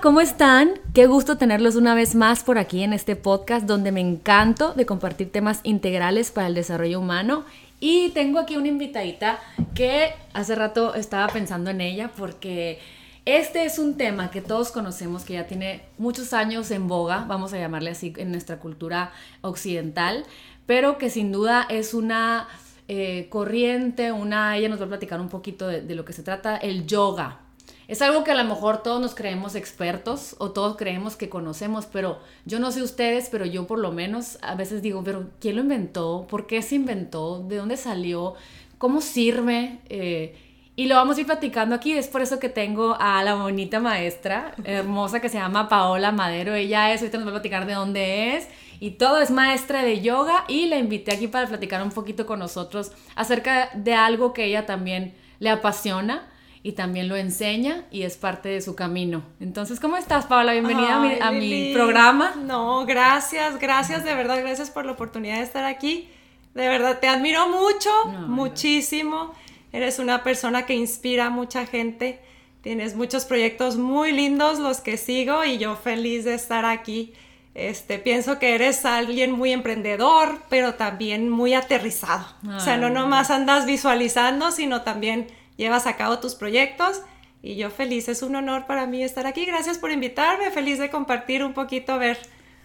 ¿cómo están? Qué gusto tenerlos una vez más por aquí en este podcast donde me encanto de compartir temas integrales para el desarrollo humano. Y tengo aquí una invitadita que hace rato estaba pensando en ella porque este es un tema que todos conocemos, que ya tiene muchos años en boga, vamos a llamarle así en nuestra cultura occidental, pero que sin duda es una eh, corriente, una, ella nos va a platicar un poquito de lo que se trata, el yoga. Es algo que a lo mejor todos nos creemos expertos o todos creemos que conocemos, pero yo no sé ustedes, pero yo por lo menos a veces digo, pero ¿quién lo inventó? ¿Por qué se inventó? ¿De dónde salió? ¿Cómo sirve? Eh, y lo vamos a ir platicando aquí. Es por eso que tengo a la bonita maestra hermosa que se llama Paola Madero. Ella es, ahorita nos va a platicar de dónde es. Y todo es maestra de yoga y la invité aquí para platicar un poquito con nosotros acerca de algo que ella también le apasiona y también lo enseña y es parte de su camino. Entonces, ¿cómo estás, Paola? Bienvenida a, mi, programa. No, gracias, gracias, de verdad, gracias por la oportunidad de estar aquí. De verdad, te admiro mucho, muchísimo. Eres una persona que inspira a mucha gente. Tienes muchos proyectos muy lindos, los que sigo, y yo feliz de estar aquí. Este, pienso que eres alguien muy emprendedor, pero también muy aterrizado. o sea, no nomás andas visualizando, sino también llevas a cabo tus proyectos y yo feliz, es un honor para mí estar aquí. Gracias por invitarme, feliz de compartir un poquito, a ver,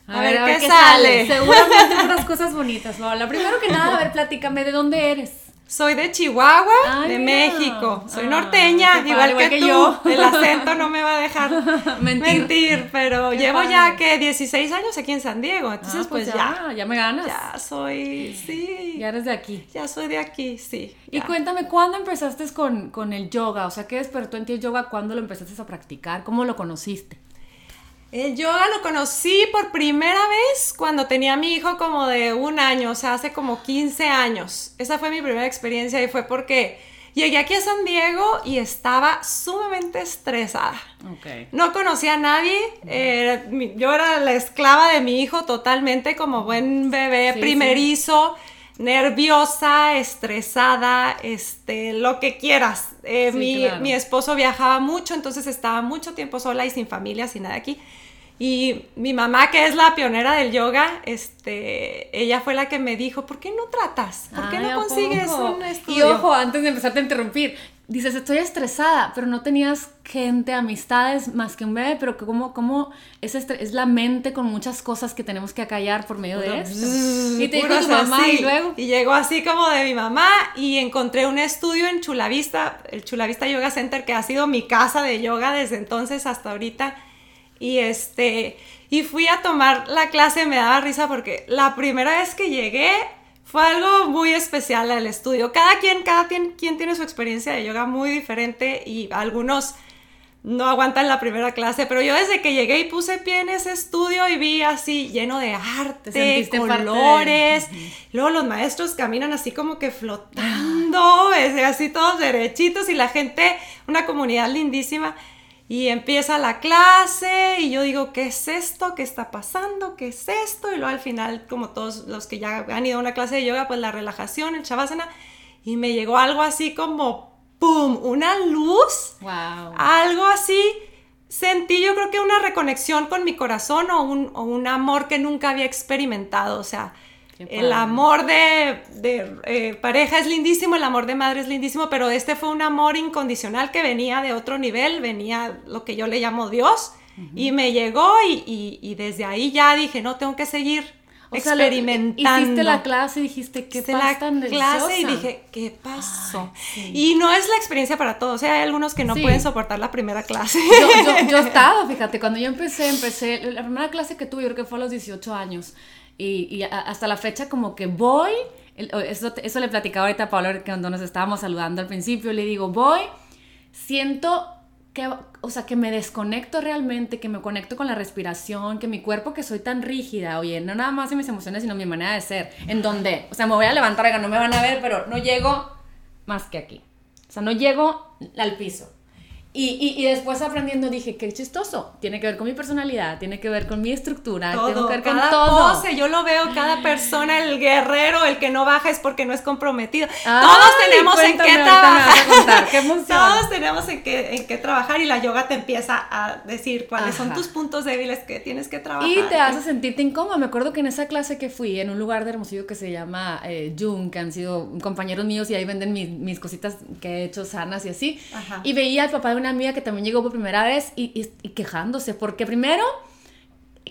a, ver, qué, sale. Seguramente unas cosas bonitas, Paola. Primero que nada, a ver, platícame, ¿de dónde eres? Soy de Chihuahua, de México. Soy norteña, igual, que, tú. Yo. El acento no me va a dejar mentir, pero llevo ya que 16 años aquí en San Diego. Entonces, ah, pues, pues ya, ya. me ganas. Ya soy, sí. Ya eres de aquí. Ya soy de aquí, sí. Y cuéntame, ¿cuándo empezaste con, con el yoga? O sea, ¿qué despertó en ti el yoga? ¿Cuándo lo empezaste a practicar? ¿Cómo lo conociste? El yoga lo conocí por primera vez cuando tenía a mi hijo como de un año, o sea, hace como 15 años. Esa fue mi primera experiencia y fue porque llegué aquí a San Diego y estaba sumamente estresada. No conocía a nadie, yo era la esclava de mi hijo totalmente como buen bebé primerizo. nerviosa, estresada, este, lo que quieras. Eh, mi, mi, esposo viajaba mucho, entonces estaba mucho tiempo sola y sin familia, sin nada aquí. Y mi mamá, que es la pionera del yoga, este, ella fue la que me dijo, ¿por qué no tratas? ¿Por qué no consigues un estudio? Y ojo, antes de empezarte a interrumpir, dices, estoy estresada, pero no tenías gente, amistades más que un bebé, pero como, como es, es la mente con muchas cosas que tenemos que acallar por medio de esto. y te dijo tu mamá y luego... Y llegó así como de mi mamá y encontré un estudio en Chulavista, el Chulavista Yoga Center, que ha sido mi casa de yoga desde entonces hasta ahorita y este, y fui a tomar la clase, me daba risa porque la primera vez que llegué fue algo muy especial al estudio. Cada quien, cada quien, quien tiene su experiencia de yoga muy diferente y algunos no aguantan la primera clase, pero yo desde que llegué y puse pie en ese estudio y vi así lleno de arte, colores, luego los maestros caminan así como que flotando, así todos derechitos y la gente, una comunidad lindísima. Y empieza la clase y yo digo, ¿qué es esto? ¿Qué está pasando? ¿Qué es esto? Y luego al final, como todos los que ya han ido a una clase de yoga, pues la relajación, el shavasana, y me llegó algo así como, ¡pum! Una luz, wow. algo así. Sentí yo creo que una reconexión con mi corazón o un, o un amor que nunca había experimentado. O sea, el amor de, eh, pareja es lindísimo, el amor de madre es lindísimo, pero este fue un amor incondicional que venía de otro nivel, venía lo que yo le llamo Dios, y me llegó y, desde ahí ya dije, no, tengo que seguir experimentando. hiciste la clase y dijiste, ¿qué pasa la clase y dije, ¿qué pasó? Y no es la experiencia para todos, o sea, hay algunos que no pueden soportar la primera clase. Yo, he estado, fíjate, cuando yo empecé, empecé, la primera clase que tuve, yo creo que fue a los 18 años, y, hasta la fecha como que voy, eso, eso le platicaba ahorita a Pablo cuando nos estábamos saludando al principio, le digo, voy, siento que, o sea, que me desconecto realmente, que me conecto con la respiración, que mi cuerpo que soy tan rígida, oye, no nada más en mis emociones, sino mi manera de ser, en donde, o sea, me voy a levantar, no me van a ver, pero no llego más que aquí. O sea, no llego al piso. Y, y, después aprendiendo dije, qué chistoso, tiene que ver con mi personalidad, tiene que ver con mi estructura, todo, tiene que ver con cada todo. Pose, yo lo veo, cada persona, el guerrero, el que no baja es porque no es comprometido. Todos tenemos en qué trabajar. qué Todos tenemos en qué, en qué trabajar y la yoga te empieza a decir cuáles son tus puntos débiles que tienes que trabajar. Y te hace sentirte incómodo. Me acuerdo que en esa clase que fui, en un lugar de Hermosillo que se llama eh, Jung, que han sido compañeros míos y ahí venden mis, mis cositas que he hecho sanas y así. Y veía al papá de una amiga que también llegó por primera vez y, quejándose, porque primero,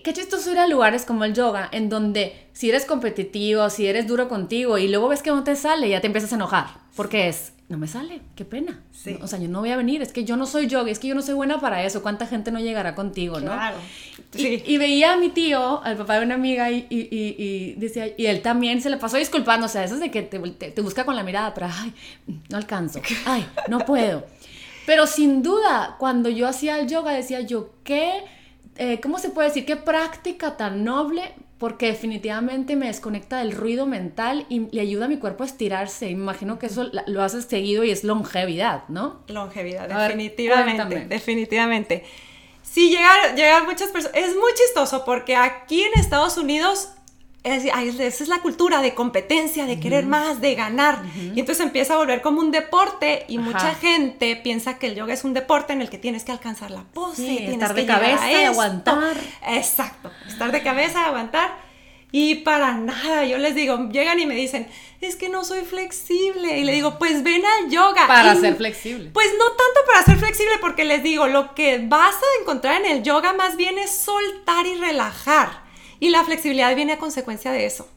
qué chistoso ir a lugares como el yoga, en donde si eres competitivo, si eres duro contigo y luego ves que no te sale, ya te empiezas a enojar, porque es, no me sale, qué pena. O sea, yo no voy a venir, es que yo no soy yoga, es que yo no soy buena para eso, ¿cuánta gente no llegará contigo, no? Claro. Y, veía a mi tío, al papá de una amiga, y, y, decía, y él también se le pasó disculpando, o sea, eso es de que te, te busca con la mirada, pero, ay, no alcanzo, ay, no puedo. Pero sin duda, cuando yo hacía el yoga, decía yo, ¿qué, eh, ¿cómo se puede decir? ¿Qué práctica tan noble? Porque definitivamente me desconecta del ruido mental y le ayuda a mi cuerpo a estirarse. Imagino que eso lo haces seguido y es longevidad, ¿no? Longevidad, definitivamente. definitivamente. Sí, llegar, llegar muchas personas. Es muy chistoso porque aquí en Estados Unidos es, esa es la cultura de competencia, de querer más, de ganar. Y entonces empieza a volver como un deporte y mucha gente piensa que el yoga es un deporte en el que tienes que alcanzar la pose, tienes estar de cabeza y aguantar. Exacto, estar de cabeza, aguantar. Y para nada, yo les digo, llegan y me dicen, es que no soy flexible. Y le digo, pues ven al yoga. Para ser flexible. Pues no tanto para ser flexible, porque les digo, lo que vas a encontrar en el yoga más bien es soltar y relajar. Y la flexibilidad viene a consecuencia de eso.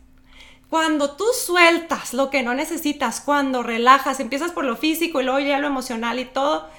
Cuando tú sueltas lo que no necesitas, cuando relajas, empiezas por lo físico y luego ya lo emocional y todo,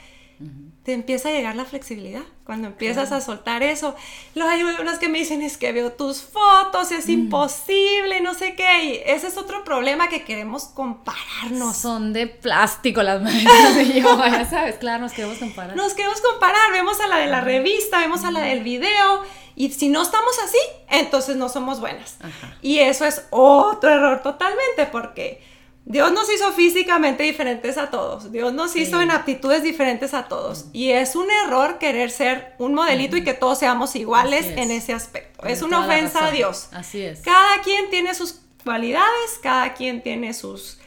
te empieza a llegar la flexibilidad. Cuando empiezas a soltar eso, luego hay unos que me dicen, es que veo tus fotos, es mm. imposible, no sé qué. Y ese es otro problema que queremos compararnos. Son de plástico las maneras de yoga, ya sabes, claro, nos queremos comparar. Nos queremos comparar, vemos a la de la revista, vemos a la del video y si no estamos así, entonces no somos buenas. Y eso es otro error totalmente porque Dios nos hizo físicamente diferentes a todos. Dios nos hizo en aptitudes diferentes a todos. Y es un error querer ser un modelito y que todos seamos iguales en ese aspecto. es una ofensa a Dios. Así es. Cada quien tiene sus cualidades, cada quien tiene sus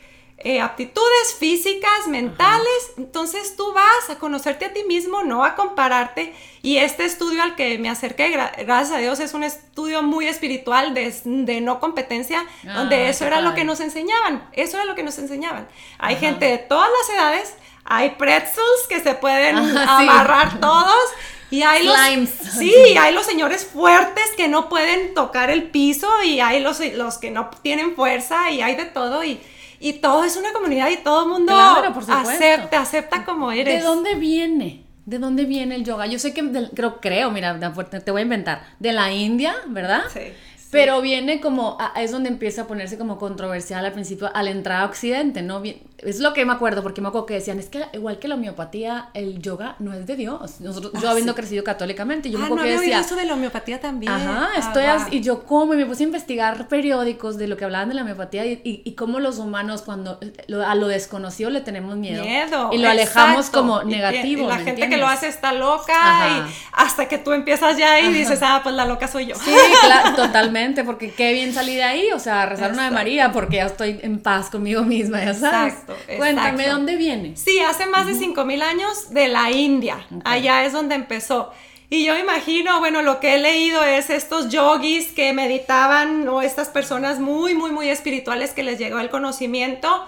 eh, aptitudes físicas, mentales. Entonces tú vas a conocerte a ti mismo, no a compararte. Y este estudio al que me acerqué, gracias a Dios, es un estudio muy espiritual de, no competencia, ah, donde eso era lo que nos enseñaban. Eso era lo que nos enseñaban. Hay gente de todas las edades, hay pretzels que se pueden amarrar todos. Y hay los, sí, hay los señores fuertes que no pueden tocar el piso y hay los, los que no tienen fuerza y hay de todo y y todo es una comunidad y todo el mundo acepta, acepta como eres. ¿De dónde viene? ¿De dónde viene el yoga? Yo sé que, creo, creo, mira, te voy a inventar, de la India, ¿verdad? Sí. Pero viene como, es donde empieza a ponerse como controversial al principio, al entrar a Occidente, ¿no? Es lo que me acuerdo, porque me acuerdo que decían, es que igual que la homeopatía, el yoga no es de Dios. Nosotros, yo ah, habiendo crecido católicamente, yo me ah, acuerdo que decía... eso de la homeopatía también. Ajá, ah, estoy así, y yo como, y me puse a investigar periódicos de lo que hablaban de la homeopatía y, y, cómo los humanos cuando a lo desconocido le tenemos miedo. Miedo. Y lo alejamos como negativo. Y, la gente que lo hace está loca y hasta que tú empiezas ya y dices, ah, pues la loca soy yo. Sí, claro, totalmente porque qué bien salí de ahí, o sea, rezar una de María, porque ya estoy en paz conmigo misma, ya sabes. Exacto, Cuéntame, ¿dónde viene? Sí, hace más de 5000 años de la India, allá es donde empezó. Y yo imagino, bueno, lo que he leído es estos yogis que meditaban o estas personas muy, muy, muy espirituales que les llegó el conocimiento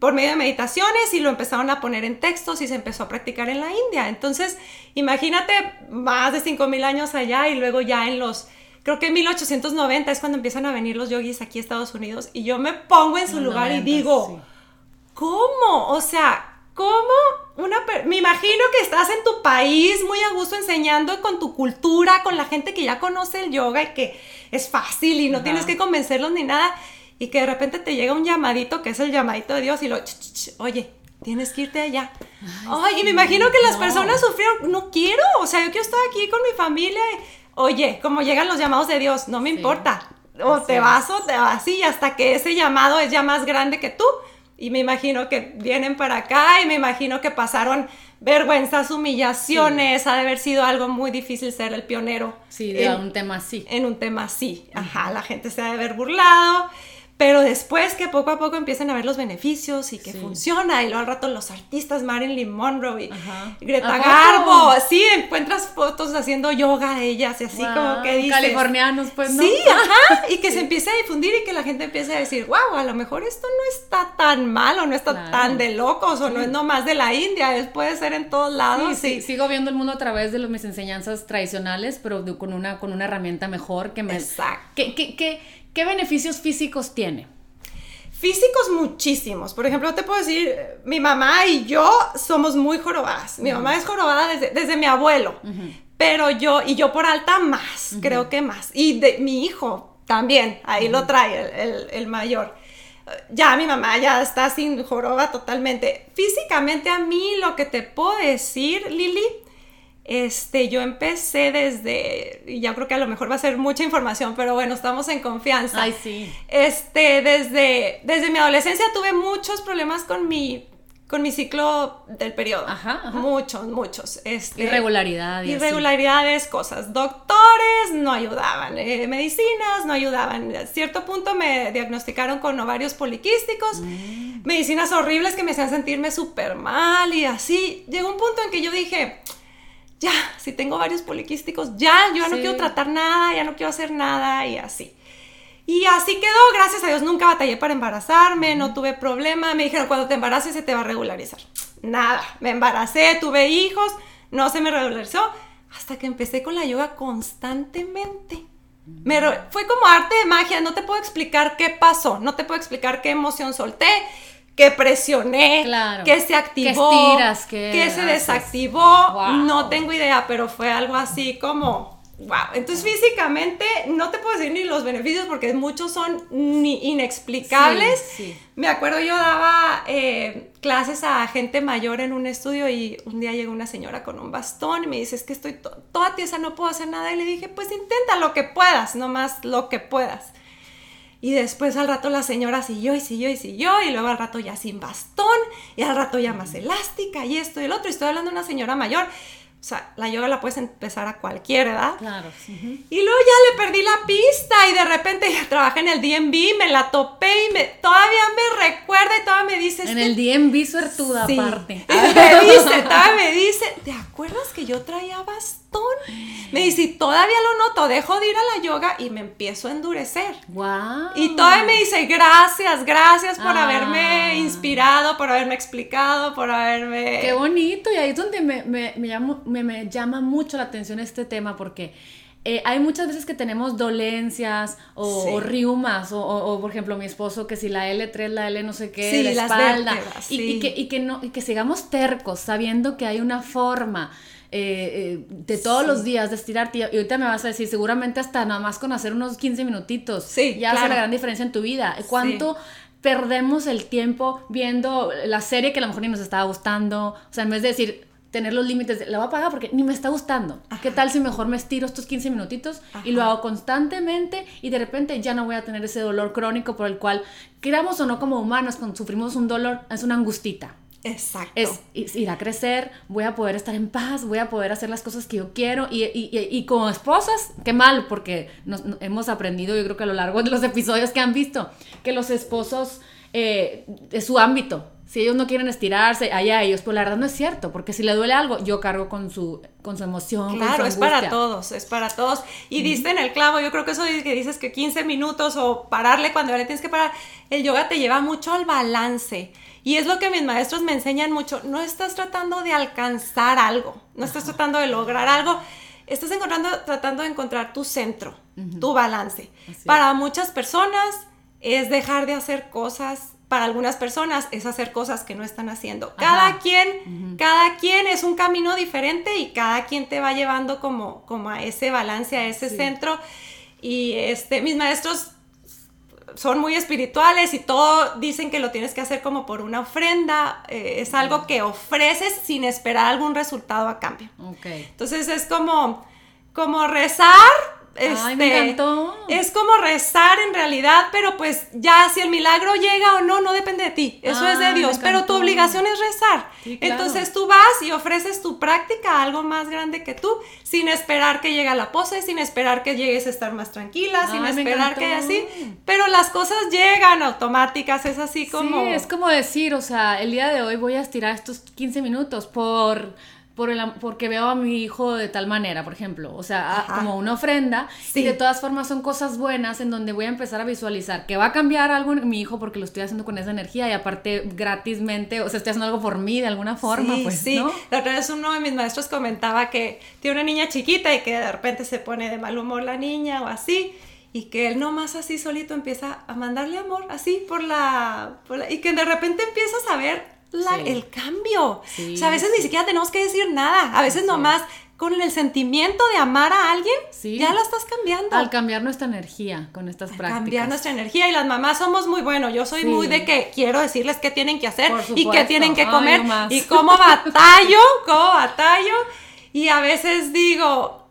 por medio de meditaciones y lo empezaron a poner en textos y se empezó a practicar en la India. Entonces, imagínate más de 5000 años allá y luego ya en los creo que en 1890 es cuando empiezan a venir los yogis aquí a Estados Unidos y yo me pongo en su lugar y digo, ¿cómo? O sea, ¿cómo una... Me imagino que estás en tu país muy a gusto enseñando con tu cultura, con la gente que ya conoce el yoga y que es fácil y no tienes que convencerlos ni nada y que de repente te llega un llamadito que es el llamadito de Dios y lo, oye, tienes que irte allá. Ay, y me imagino que las personas sufrieron, no quiero, o sea, yo quiero estar aquí con mi familia. Y, oye, como llegan los llamados de Dios, no me importa. O te vas o te vas y hasta que ese llamado es ya más grande que tú. Y me imagino que vienen para acá y me imagino que pasaron vergüenzas, humillaciones, ha de haber sido algo muy difícil ser el pionero. Sí, de un tema así. En un tema así, ajá, la gente se ha de haber burlado, pero después que poco a poco empiezan a ver los beneficios y que funciona, y luego al rato los artistas, Marilyn Monroe y Greta Garbo, sí, encuentras fotos haciendo yoga de ellas y así como que dices... Californianos, pues, ¿no? Sí, ajá, y que se empiece a difundir y que la gente empiece a decir, wow, a lo mejor esto no está tan malo, no está tan de locos, o no es nomás de la India, es, puede ser en todos lados. Sí, sí, sigo viendo el mundo a través de mis enseñanzas tradicionales, pero con una, con una herramienta mejor que me... Exacto. que, que ¿Qué beneficios físicos tiene? Físicos muchísimos. Por ejemplo, te puedo decir, mi mamá y yo somos muy jorobadas. Mi mamá es jorobada desde, mi abuelo, pero yo, y yo por alta más, creo que más. Y de mi hijo también, ahí lo trae el, el mayor. Ya mi mamá ya está sin joroba totalmente. Físicamente a mí lo que te puedo decir, Lili, este, yo empecé desde, ya creo que a lo mejor va a ser mucha información, pero bueno, estamos en confianza. Ay, sí. Este, desde, desde mi adolescencia tuve muchos problemas con mi, con mi ciclo del periodo. Ajá, Muchos, muchos. Este, irregularidades. Irregularidades, cosas. Doctores no ayudaban, eh, medicinas no ayudaban. A cierto punto me diagnosticaron con ovarios poliquísticos, mm. medicinas horribles que me hacían sentirme súper mal y así. Llegó un punto en que yo dije ya, si tengo varios poliquísticos, ya, yo ya no quiero tratar nada, ya no quiero hacer nada y así. Y así quedó, gracias a Dios, nunca batallé para embarazarme, no tuve problema, me dijeron, cuando te embaraces se te va a regularizar. Nada, me embaracé, tuve hijos, no se me regularizó, hasta que empecé con la yoga constantemente. Me, fue como arte de magia, no te puedo explicar qué pasó, no te puedo explicar qué emoción solté, que presioné, que se activó, que, se desactivó, no tengo idea, pero fue algo así como, wow. Entonces físicamente no te puedo decir ni los beneficios porque muchos son ni inexplicables. Me acuerdo yo daba eh, clases a gente mayor en un estudio y un día llegó una señora con un bastón y me dice, es que estoy toda tiesa, no puedo hacer nada. Y le dije, pues intenta lo que puedas, nomás lo que puedas. Y después al rato la señora siguió y siguió y siguió y luego al rato ya sin bastón y al rato ya más elástica y esto y el otro. Y estoy hablando de una señora mayor. O sea, la yoga la puedes empezar a cualquier edad. Claro. Y luego ya le perdí la pista y de repente ya trabajé en el DMV, me la topé y me, todavía me recuerda y todavía me dice... En el DMV suertuda aparte. Me dice, todavía me dice, ¿te acuerdas que yo traía bastón? Me dice, todavía lo noto, dejo de ir a la yoga y me empiezo a endurecer. Wow. Y todavía me dice, gracias, gracias por haberme ah. inspirado, por haberme explicado, por haberme... Qué bonito, y ahí es donde me, me, me, llama mucho la atención este tema, porque... Eh, hay muchas veces que tenemos dolencias o, riumas, o, por ejemplo mi esposo que si la L3, la L no sé qué, la espalda, y, que, y, que no, y que sigamos tercos sabiendo que hay una forma eh, eh, de todos los días, de estirarte. Y ahorita me vas a decir, seguramente hasta nada más con hacer unos 15 minutitos, sí, ya hace la gran diferencia en tu vida. ¿Cuánto perdemos el tiempo viendo la serie que a lo mejor ni nos estaba gustando? O sea, en vez de decir, tener los límites, la voy a pagar porque ni me está gustando. ¿Qué tal si mejor me estiro estos 15 minutitos y lo hago constantemente y de repente ya no voy a tener ese dolor crónico por el cual, queramos o no como humanos, cuando sufrimos un dolor, es una angustita. Exacto. Es, ir a crecer, voy a poder estar en paz, voy a poder hacer las cosas que yo quiero. Y, y, y como esposas, qué mal, porque nos, hemos aprendido, yo creo que a lo largo de los episodios que han visto, que los esposos eh, es su ámbito. Si ellos no quieren estirarse, allá ellos, pues la verdad no es cierto, porque si le duele algo, yo cargo con su, con su emoción. Claro, es para todos, es para todos. Y diste en el clavo, yo creo que eso que dices que 15 minutos o pararle cuando le tienes que parar, el yoga te lleva mucho al balance. Y es lo que mis maestros me enseñan mucho. No estás tratando de alcanzar algo, no estás tratando de lograr algo, estás encontrando, tratando de encontrar tu centro, tu balance. Para muchas personas es dejar de hacer cosas, para algunas personas es hacer cosas que no están haciendo. Cada quien, cada quien es un camino diferente y cada quien te va llevando como, como a ese balance, a ese centro. Y este, mis maestros son muy espirituales y todo dicen que lo tienes que hacer como por una ofrenda, eh, es algo que ofreces sin esperar algún resultado a cambio. Okay. Entonces es como, como rezar este, es como rezar en realidad, pero pues ya si el milagro llega o no, no depende de ti, eso es de Dios, pero tu obligación es rezar. Entonces tú vas y ofreces tu práctica a algo más grande que tú, sin esperar que llegue la pose, sin esperar que llegues a estar más tranquila, sin esperar que así, pero las cosas llegan automáticas, es así como... Sí, es como decir, o sea, el día de hoy voy a estirar estos 15 minutos por por el, porque veo a mi hijo de tal manera, por ejemplo, o sea, como una ofrenda, y de todas formas son cosas buenas en donde voy a empezar a visualizar que va a cambiar algo en mi hijo porque lo estoy haciendo con esa energía y aparte gratismente, o sea, estoy haciendo algo por mí de alguna forma, sí, pues, sí. La otra vez uno de mis maestros comentaba que tiene una niña chiquita y que de repente se pone de mal humor la niña o así, y que él nomás así solito empieza a mandarle amor, así por la, por la y que de repente empiezas a ver el cambio. o sea, a veces ni siquiera tenemos que decir nada. A veces nomás con el sentimiento de amar a alguien, ya lo estás cambiando. Al cambiar nuestra energía con estas prácticas. Cambiar nuestra energía y las mamás somos muy buenos. Yo soy muy de que quiero decirles qué tienen que hacer y qué tienen que comer y cómo batallo, cómo batallo. Y a veces digo,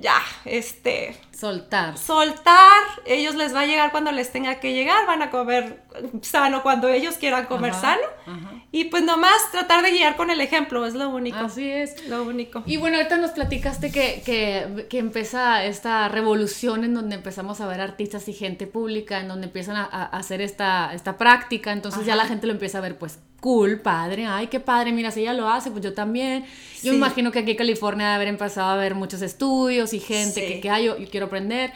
ya, este, Soltar. Soltar, ellos les va a llegar cuando les tenga que llegar, van a comer sano cuando ellos quieran comer sano. Y pues nomás tratar de guiar con el ejemplo, es lo único. Así es. Lo único. Y bueno, ahorita nos platicaste que, que, que empieza esta revolución en donde empezamos a ver artistas y gente pública, en donde empiezan a, hacer esta, esta práctica, entonces ya la gente lo empieza a ver pues cool, padre, ay, qué padre, mira, si ella lo hace, pues yo también. Yo me imagino que aquí en California debe haber empezado a ver muchos estudios y gente que, que ay, yo, quiero aprender.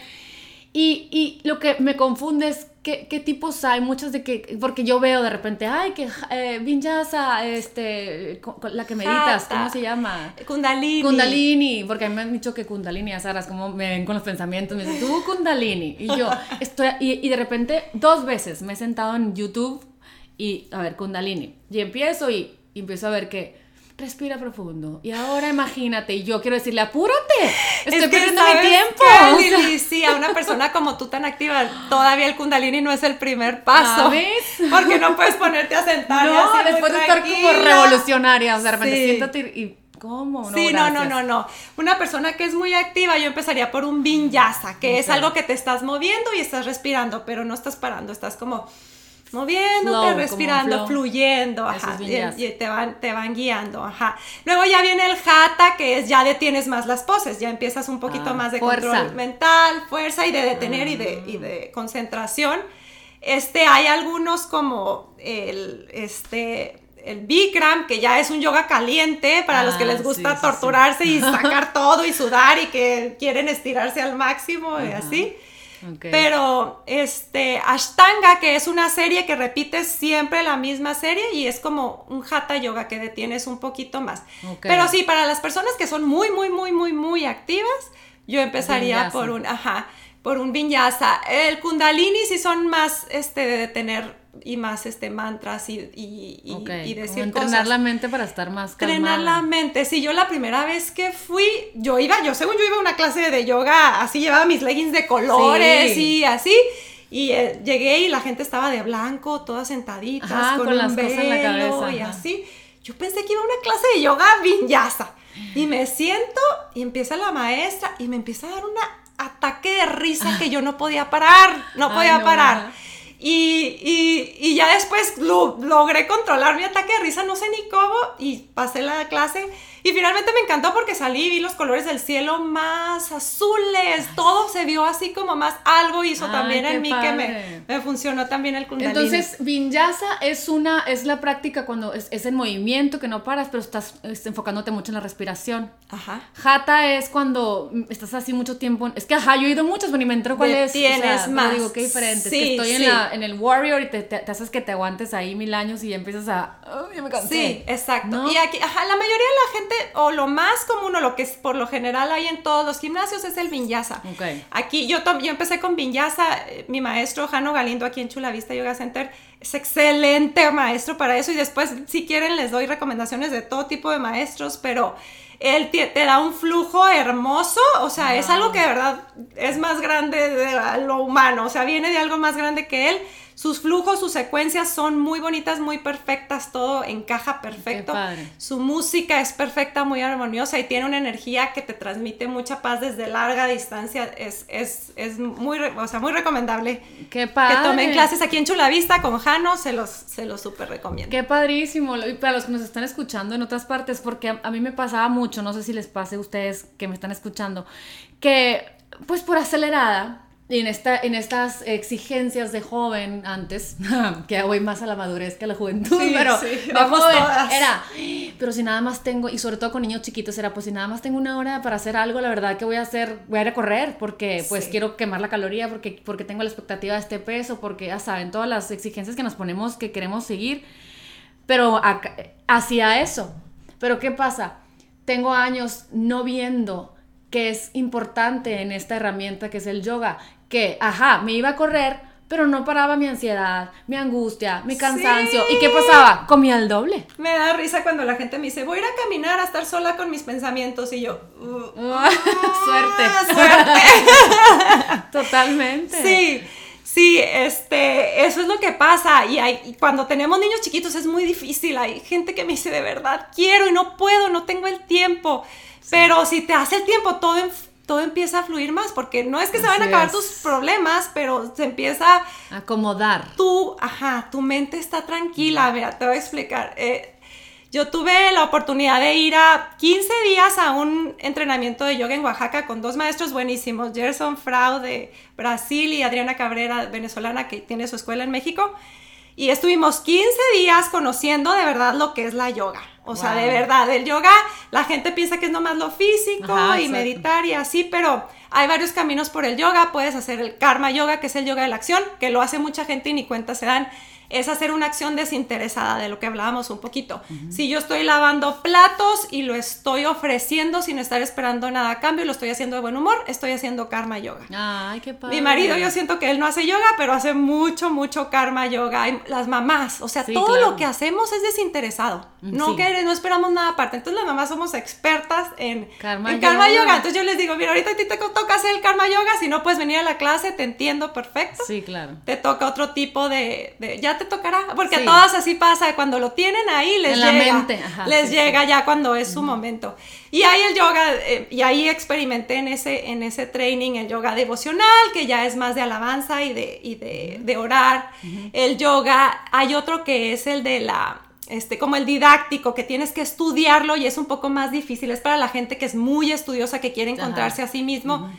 Y, y, lo que me confunde es qué, qué, tipos hay, muchos de que, porque yo veo de repente, ay, que eh, Vinyasa, este, la que meditas, ¿cómo se llama? Kundalini. Kundalini, porque a mí me han dicho que Kundalini, a Sara, es como me ven con los pensamientos, me dicen, tú Kundalini. Y yo, estoy, y, y de repente, dos veces me he sentado en YouTube y, a ver, Kundalini. Y empiezo y, empiezo a ver que respira profundo. Y ahora imagínate, yo quiero decirle, apúrate, estoy perdiendo mi tiempo. sí, a una persona como tú tan activa, todavía el kundalini no es el primer paso. Porque no puedes ponerte a sentar no, y después de estar como revolucionaria, o sea, de repente siéntate y... ¿Cómo? No, sí, no, no, no, no. Una persona que es muy activa, yo empezaría por un vinyasa, que es algo que te estás moviendo y estás respirando, pero no estás parando, estás como moviéndote, respirando, fluyendo, ajá, y, te, van, te van guiando, ajá. Luego ya viene el jata, que es ya detienes más las poses, ya empiezas un poquito ah, más de control mental, fuerza y de detener y, de, y de concentración. Este, hay algunos como el, este, el Bikram, que ya es un yoga caliente para los que les ah, gusta torturarse y sacar todo y sudar y que quieren estirarse al máximo y así. Pero este Ashtanga, que es una serie que repites siempre la misma serie y es como un hatha yoga que detienes un poquito más. Pero sí, para las personas que son muy, muy, muy, muy, muy activas, yo empezaría por un, ajá, por un vinyasa. El kundalini sí son más este de detener y más este mantras y, y, y, decir entrenar la mente para estar más calmada. Entrenar la mente. Sí, yo la primera vez que fui, yo iba, yo según yo iba a una clase de yoga, así llevaba mis leggings de colores y así. Y eh, llegué y la gente estaba de blanco, todas sentaditas, con, las cosas en la cabeza, y así. Yo pensé que iba a una clase de yoga vinyasa. Y me siento y empieza la maestra y me empieza a dar un ataque de risa que yo no podía parar, no podía parar. Y, y, ya después lo, logré controlar mi ataque de risa, no sé ni cómo, y pasé la clase y finalmente me encantó porque salí y vi los colores del cielo más azules. Todo se vio así como más. Algo hizo también en mí que me, me, funcionó también el kundalini. Entonces, vinyasa es una, es la práctica cuando es, es el movimiento que no paras, pero estás, enfocándote mucho en la respiración. Ajá. Hatha es cuando estás así mucho tiempo. Es que ajá, yo he ido muchos, pero ni me entero cuál es. Tienes más. digo, qué diferente. que estoy en, la, en, el warrior y te, te, haces que te aguantes ahí mil años y ya empiezas a. ya me cansé. Sí, exacto. Y aquí, ajá, la mayoría de la gente o lo más común o lo que es por lo general hay en todos los gimnasios es el vinyasa. Aquí yo, yo empecé con vinyasa, eh, mi maestro Jano Galindo aquí en Chula Vista Yoga Center es excelente maestro para eso y después si quieren les doy recomendaciones de todo tipo de maestros, pero él te, da un flujo hermoso, o sea, es algo que de verdad es más grande de lo humano, o sea, viene de algo más grande que él. Sus flujos, sus secuencias son muy bonitas, muy perfectas, todo encaja perfecto. Su música es perfecta, muy armoniosa y tiene una energía que te transmite mucha paz desde larga distancia. Es, es, es muy, o sea, muy recomendable Qué padre. que tomen clases aquí en Chulavista con Jano, se los, se los súper recomiendo. Qué padrísimo. Y para los que nos están escuchando en otras partes, porque a, a mí me pasaba mucho, no sé si les pase a ustedes que me están escuchando, que pues por acelerada y en, esta, en estas exigencias de joven antes, que voy más a la madurez que a la juventud, pero vamos era, pero si nada más tengo, y sobre todo con niños chiquitos, era, pues si nada más tengo una hora para hacer algo, la verdad que voy a hacer, voy a ir a correr, porque pues quiero quemar la caloría, porque, porque tengo la expectativa de este peso, porque ya saben, todas las exigencias que nos ponemos que queremos seguir, pero hacia eso. Pero ¿qué pasa? Tengo años no viendo que es importante en esta herramienta que es el yoga, que, ajá, me iba a correr, pero no paraba mi ansiedad, mi angustia, mi cansancio. ¿Y qué pasaba? Comía el doble. Me da risa cuando la gente me dice, voy a ir a caminar a estar sola con mis pensamientos. Y yo, uh, uh, suerte. Suerte. Totalmente. Sí. Sí, este, eso es lo que pasa y, hay, cuando tenemos niños chiquitos es muy difícil. Hay gente que me dice de verdad quiero y no puedo, no tengo el tiempo. Pero si te hace el tiempo todo todo empieza a fluir más, porque no es que se van a acabar tus problemas, pero se empieza a acomodar. Tú, ajá, tu mente está tranquila. Mira, te voy a explicar. Eh, yo tuve la oportunidad de ir a 15 días a un entrenamiento de yoga en Oaxaca con dos maestros buenísimos, Gerson Frau de Brasil y Adriana Cabrera, venezolana, que tiene su escuela en México. Y estuvimos 15 días conociendo de verdad lo que es la yoga. O sea, de verdad, el yoga, la gente piensa que es nomás lo físico y meditar y así, pero hay varios caminos por el yoga. Puedes hacer el karma yoga, que es el yoga de la acción, que lo hace mucha gente y ni cuenta se dan es hacer una acción desinteresada de lo que hablábamos un poquito. Si yo estoy lavando platos y lo estoy ofreciendo sin estar esperando nada a cambio y lo estoy haciendo de buen humor, estoy haciendo karma yoga. Ay, qué padre. Mi marido, yo siento que él no hace yoga, pero hace mucho, mucho karma yoga. las mamás, o sea, todo lo que hacemos es desinteresado. No, que, no esperamos nada aparte. Entonces las mamás somos expertas en karma, yoga. yoga. Entonces yo les digo, mira, ahorita a ti te toca hacer el karma yoga, si no puedes venir a la clase, te entiendo perfecto. Sí, claro. Te toca otro tipo de, de ya te tocará, porque a todas así pasa, cuando lo tienen ahí les llega, les llega ya cuando es su momento. Y ahí el yoga, eh, y ahí experimenté en ese, en ese training el yoga devocional, que ya es más de alabanza y de, y de, de orar. El yoga, hay otro que es el de la, este, como el didáctico, que tienes que estudiarlo y es un poco más difícil. Es para la gente que es muy estudiosa, que quiere encontrarse a sí mismo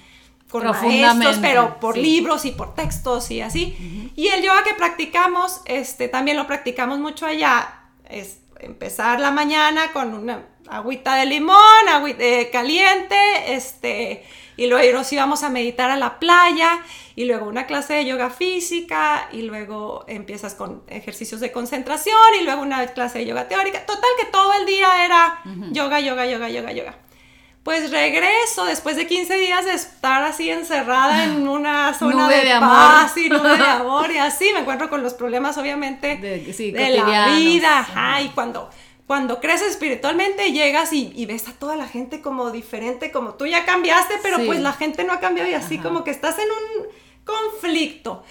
con maestros, pero por libros y por textos y así. Y el yoga que practicamos, este, también lo practicamos mucho allá, es empezar la mañana con una agüita de limón, agüita caliente, este, y luego nos íbamos a meditar a la playa, y luego una clase de yoga física, y luego empiezas con ejercicios de concentración, y luego una clase de yoga teórica. Total que todo el día era yoga, yoga, yoga, yoga, yoga. Pues regreso después de 15 días de estar así encerrada en una zona de, paz y nube de amor y así me encuentro con los problemas obviamente de, la vida. Ajá, y cuando, cuando creces espiritualmente llegas y, ves a toda la gente como diferente, como tú ya cambiaste, pero pues la gente no ha cambiado y así como que estás en un conflicto.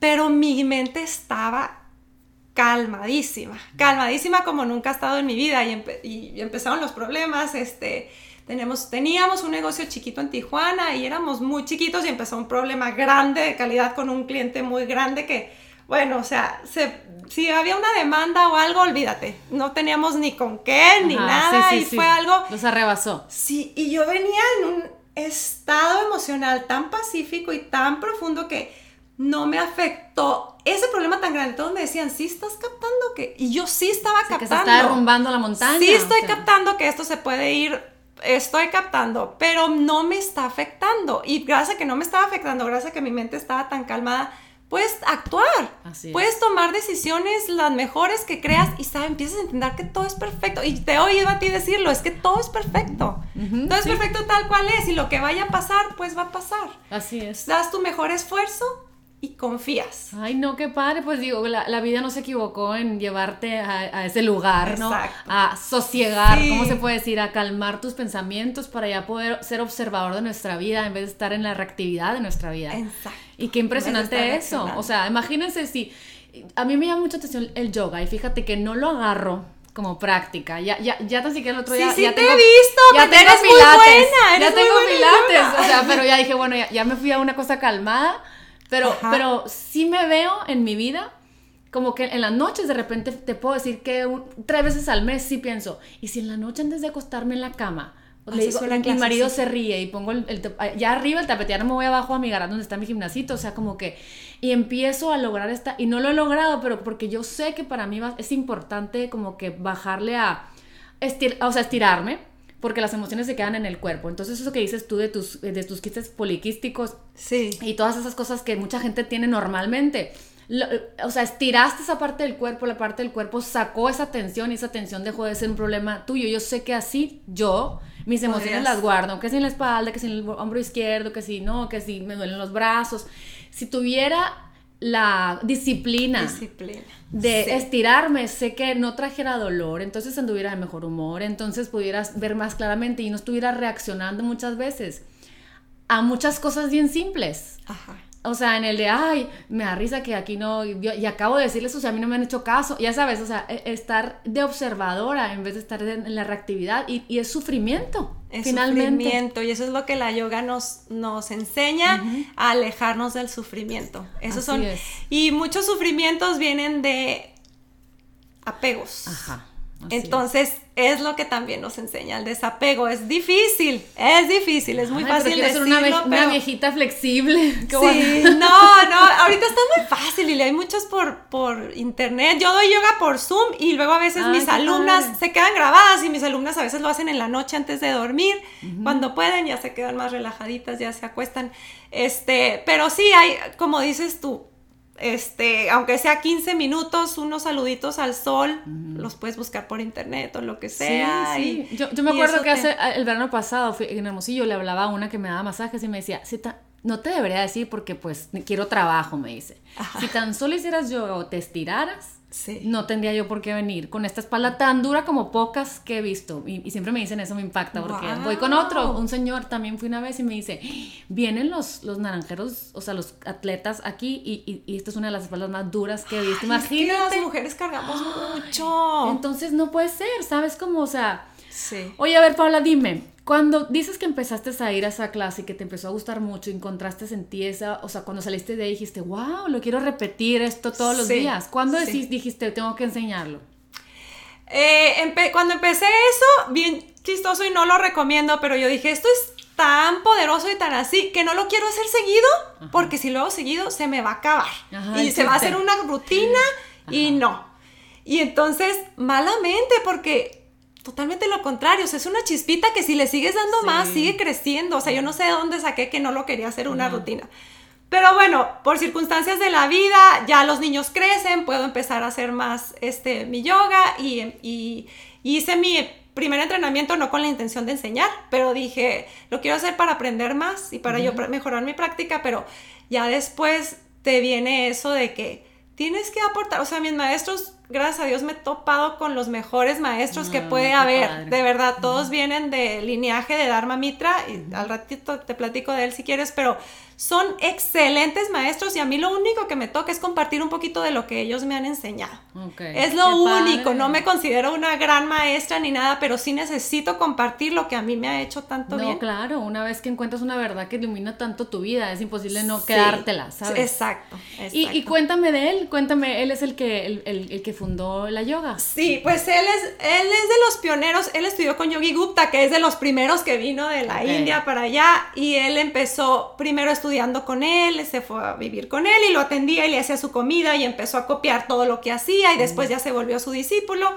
Pero mi mente estaba calmadísima, calmadísima como nunca ha estado en mi vida y, y empezaron los problemas, este tenemos, teníamos un negocio chiquito en Tijuana y éramos muy chiquitos y empezó un problema grande de calidad con un cliente muy grande que, bueno, o sea, si había una demanda o algo, olvídate, no teníamos ni con qué ni nada y fue algo... Los arrebasó. Sí, y yo venía en un estado emocional tan pacífico y tan profundo que no me afectó ese problema tan grande. Todos me decían, sí estás captando que... Y yo sí estaba captando. Que se está derrumbando la montaña. Sí estoy captando que esto se puede ir estoy captando, pero no me está afectando. Y gracias a que no me estaba afectando, gracias a que mi mente estaba tan calmada, puedes actuar. puedes tomar decisiones las mejores que creas y sabes, empiezas a entender que todo es perfecto. Y te he oído a ti decirlo, es que todo es perfecto. todo es perfecto tal cual es y lo que vaya a pasar, pues va a pasar. Así es. Das tu mejor esfuerzo y confías. Ay, no, qué padre. Pues digo, la, vida no se equivocó en llevarte a, ese lugar, ¿no? A sosiegar, ¿cómo se puede decir? A calmar tus pensamientos para ya poder ser observador de nuestra vida en vez de estar en la reactividad de nuestra vida. Exacto. Y qué impresionante eso. O sea, imagínense si. A mí me llama mucha atención el yoga y fíjate que no lo agarro como práctica. Ya, ya, ya tan siquiera el otro día. Sí, ya te he visto, ya tengo eres pilates. ya tengo pilates. O sea, pero ya dije, bueno, ya, ya me fui a una cosa calmada pero, pero sí me veo en mi vida como que en las noches de repente te puedo decir que tres veces al mes sí pienso, y si en la noche antes de acostarme en la cama, le digo, mi marido se ríe y pongo el, ya arriba el tapete, ya no me voy abajo a mi garaje donde está mi gimnasito, o sea, como que, y empiezo a lograr esta, y no lo he logrado, pero porque yo sé que para mí es importante como que bajarle a, o sea, estirarme, porque las emociones se quedan en el cuerpo. Entonces eso que dices tú de tus, de tus quistes poliquísticos sí. y todas esas cosas que mucha gente tiene normalmente. o sea, estiraste esa parte del cuerpo, la parte del cuerpo sacó esa tensión y esa tensión dejó de ser un problema tuyo. Yo sé que así yo mis emociones las guardo, que si en la espalda, que si en el hombro izquierdo, que si no, que si me duelen los brazos. Si tuviera la disciplina, de estirarme, sé que no trajera dolor, entonces anduviera de mejor humor, entonces pudieras ver más claramente y no estuviera reaccionando muchas veces a muchas cosas bien simples. Ajá o sea, en el de, ay, me da risa que aquí no, y acabo de decirles, o sea, a mí no me han hecho caso, ya sabes, o sea, e, estar de observadora en vez de estar en, la reactividad y, es sufrimiento. Es sufrimiento y eso es lo que la yoga nos, nos enseña, a alejarnos del sufrimiento. Esos son, y muchos sufrimientos vienen de apegos. Ajá. Entonces, es. lo que también nos enseña el desapego. Es difícil, es difícil, es muy fácil decirlo, una, una, viejita flexible. sí, no, no, ahorita está muy fácil y hay muchos por, por internet. Yo doy yoga por Zoom y luego a veces mis alumnas se quedan grabadas y mis alumnas a veces lo hacen en la noche antes de dormir. Cuando pueden ya se quedan más relajaditas, ya se acuestan. Este, pero sí hay, como dices tú, este, aunque sea 15 minutos, unos saluditos al sol, los puedes buscar por internet o lo que sea. Sí, sí. yo, yo, me acuerdo que hace el verano pasado fui en Hermosillo, le hablaba a una que me daba masajes y me decía, no te debería decir porque pues quiero trabajo, me dice. Si tan solo hicieras yoga o te estiraras, no tendría yo por qué venir con esta espalda tan dura como pocas que he visto. Y, siempre me dicen eso, me impacta, porque voy con otro, un señor también fui una vez y me dice, vienen los, los naranjeros, o sea, los atletas aquí y, y, esta es una de las espaldas más duras que he visto. Imagínate. las mujeres cargamos mucho. Entonces no puede ser, ¿sabes cómo? O sea, sí. oye, a ver, Paula, dime, cuando dices que empezaste a ir a esa clase y que te empezó a gustar mucho, encontraste en ti esa, o sea, cuando saliste de ahí dijiste, wow, lo quiero repetir esto todos los días. ¿Cuándo dijiste, tengo que enseñarlo? Eh, cuando empecé eso, bien chistoso y no lo recomiendo, pero yo dije, esto es tan poderoso y tan así que no lo quiero hacer seguido, porque si lo hago seguido se me va a acabar. y se va a hacer una rutina y no. Y entonces, malamente, porque totalmente lo contrario, o sea, es una chispita que si le sigues dando más, sigue creciendo, o sea, yo no sé de dónde saqué que no lo quería hacer una rutina. Pero bueno, por circunstancias de la vida, ya los niños crecen, puedo empezar a hacer más este, mi yoga y, hice mi primer entrenamiento no con la intención de enseñar, pero dije, lo quiero hacer para aprender más y para yo mejorar mi práctica, pero ya después te viene eso de que tienes que aportar, o sea, mis maestros gracias a Dios me he topado con los mejores maestros que ah, puede haber. De verdad, todos vienen de lineaje de Dharma Mitra. Y al ratito te platico de él si quieres, pero son excelentes maestros y a mí lo único que me toca es compartir un poquito de lo que ellos me han enseñado. Es lo único, no me considero una gran maestra ni nada, pero sí necesito compartir lo que a mí me ha hecho tanto no, bien. claro, una vez que encuentras una verdad que ilumina tanto tu vida, es imposible no quedártela, ¿sabes? Exacto. Y, cuéntame de él, cuéntame, él es el que, el, el, que fundó la yoga. Sí, pues él es, él es de los pioneros, él estudió con Yogi Gupta, que es de los primeros que vino de la India para allá, y él empezó primero estudiando con él, se fue a vivir con él y lo atendía y le hacía su comida y empezó a copiar todo lo que hacía y después ya se volvió su discípulo.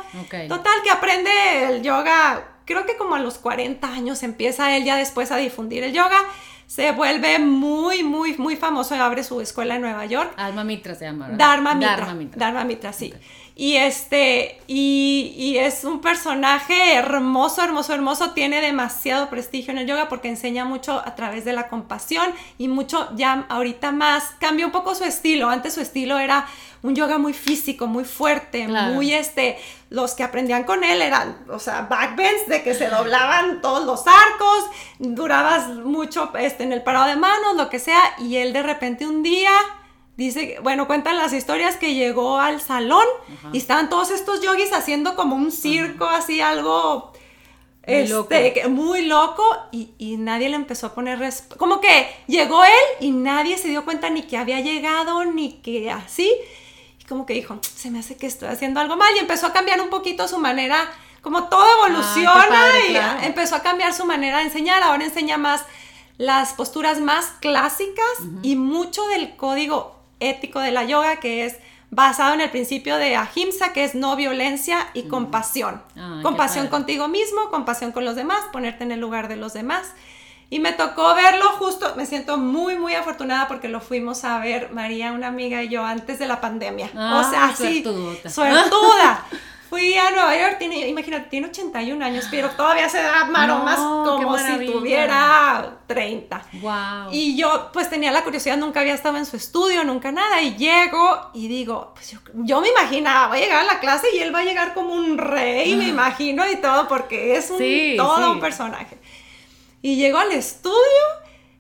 Total, que aprende el yoga, creo que como a los 40 años empieza él ya después a difundir el yoga. Se vuelve muy, muy, muy famoso y abre su escuela en Nueva York. Alma Mitra se llama. Dharma Mitra. Dharma Mitra. Dharma Mitra, sí. Y este, y, y, es un personaje hermoso, hermoso, hermoso. Tiene demasiado prestigio en el yoga porque enseña mucho a través de la compasión y mucho ya ahorita más. Cambió un poco su estilo. Antes su estilo era un yoga muy físico, muy fuerte, muy este. Los que aprendían con él eran, o sea, backbends de que se doblaban todos los arcos, durabas mucho este, en el parado de manos, lo que sea. Y él de repente un día Dice, bueno, cuentan las historias que llegó al salón y estaban todos estos yogis haciendo como un circo, así algo muy este, loco, muy loco y, nadie le empezó a poner como que llegó él y nadie se dio cuenta ni que había llegado ni que así y como que dijo se me hace que estoy haciendo algo mal y empezó a cambiar un poquito su manera como todo evoluciona y empezó a cambiar su manera de enseñar. Ahora enseña más las posturas más clásicas y mucho del código ético de la yoga que es basado en el principio de ahimsa, que es no violencia y compasión. compasión contigo mismo, compasión con los demás, ponerte en el lugar de los demás. Y me tocó verlo justo, me siento muy, muy afortunada porque lo fuimos a ver María, una amiga y yo antes de la pandemia. o sea, sí, suertuda. Fui a Nueva York, tiene, imagínate, tiene 81 años, pero todavía se da maromas como si tuviera 30. Wow. Y yo pues tenía la curiosidad, nunca había estado en su estudio, nunca nada, y llego y digo, pues yo, me imaginaba, va a llegar a la clase y él va a llegar como un rey, me imagino, y todo, porque es un, todo un personaje. Y llego al estudio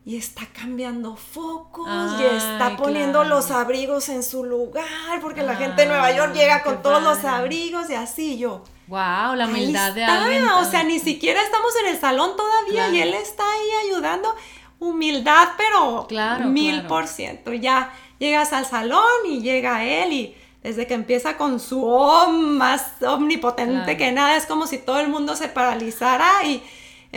y está cambiando focos y está poniendo los abrigos en su lugar porque la gente de Nueva York llega con todos los abrigos y así yo. Wow, la humildad de alguien. O sea, ni siquiera estamos en el salón todavía y él está ahí ayudando. Humildad, pero claro, mil por ciento. Ya llegas al salón y llega él y desde que empieza con su om más omnipotente que nada, es como si todo el mundo se paralizara y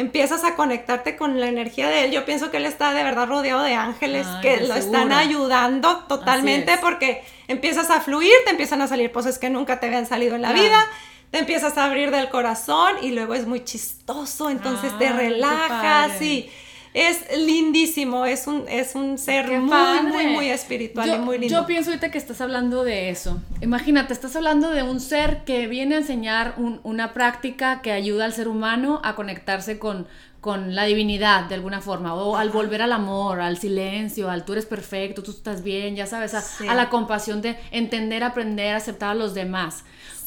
empiezas a conectarte con la energía de él. Yo pienso que él está de verdad rodeado de ángeles que lo están ayudando totalmente porque empiezas a fluir, te empiezan a salir poses que nunca te habían salido en la vida. Te empiezas a abrir del corazón y luego es muy chistoso, entonces te relajas y es lindísimo, es un, es un ser muy, muy, muy espiritual y muy lindo. Yo pienso ahorita que estás hablando de eso. Imagínate, estás hablando de un ser que viene a enseñar una práctica que ayuda al ser humano a conectarse con, con la divinidad de alguna forma, o al volver al amor, al silencio, al tú eres perfecto, tú estás bien, ya sabes, a, la compasión de entender, aprender, aceptar a los demás.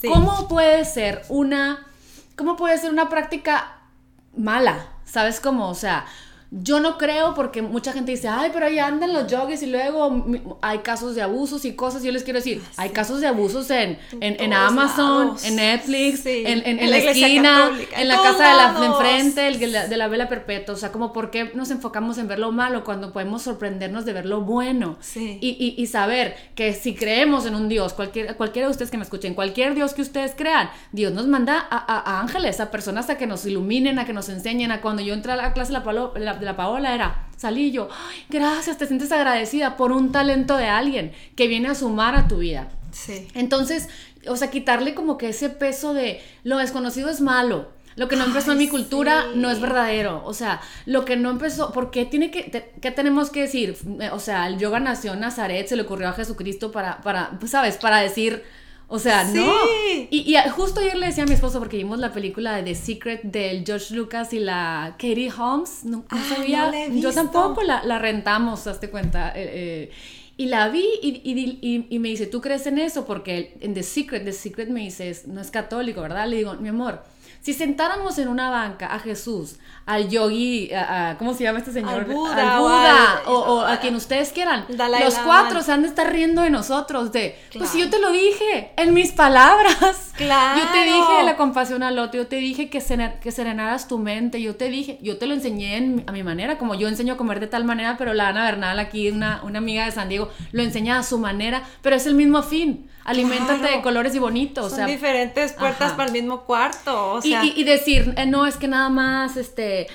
¿Cómo puede ser una, cómo puede ser una práctica mala? ¿Sabes cómo? O sea, yo no creo porque mucha gente dice, ay, pero ahí andan los joggers y luego hay casos de abusos y cosas. Yo les quiero decir, hay casos de abusos en, en, Amazon, en Netflix, en, en, la, esquina, en la casa de la de enfrente, el, de, la, vela perpetua. O sea, como por qué nos enfocamos en ver lo malo cuando podemos sorprendernos de ver lo bueno. Y, y, y, saber que si creemos en un Dios, cualquier, cualquiera de ustedes que me escuchen, cualquier Dios que ustedes crean, Dios nos manda a, ángeles, a personas a que nos iluminen, a que nos enseñen, a cuando yo entré a la clase de la, de la Paola era, salí yo, gracias, te sientes agradecida por un talento de alguien que viene a sumar a tu vida. Sí. Entonces, o sea, quitarle como que ese peso de lo desconocido es malo. Lo que no empezó en mi cultura no es verdadero. O sea, lo que no empezó, ¿por qué tiene que, qué tenemos que decir? O sea, el yoga nació en Nazaret, se le ocurrió a Jesucristo para, para, pues, ¿sabes? Para decir, o sea, no. Y, justo ayer le decía a mi esposo, porque vimos la película de The Secret del George Lucas y la Katie Holmes. No, ah, sabía. yo tampoco la, rentamos, hazte cuenta. Eh, eh, y la vi y, y, me dice, ¿tú crees en eso? Porque en The Secret, The Secret me dice, no es católico, ¿verdad? Le digo, mi amor, si sentáramos en una banca a Jesús, al yogi, ¿cómo se llama este señor? Al Buda. o, a, quien ustedes quieran. los cuatro se han de estar riendo de nosotros, de, pues si yo te lo dije, en mis palabras. Claro. Yo te dije la compasión al otro, yo te dije que, que serenaras tu mente, yo te dije, yo te lo enseñé a mi manera, como yo enseño a comer de tal manera, pero la Ana Bernal aquí, una, una amiga de San Diego, lo enseña a su manera, pero es el mismo fin. Aliméntate de colores y bonitos. Son diferentes puertas para el mismo cuarto. O sea, y, decir, eh, no, es que nada más, este,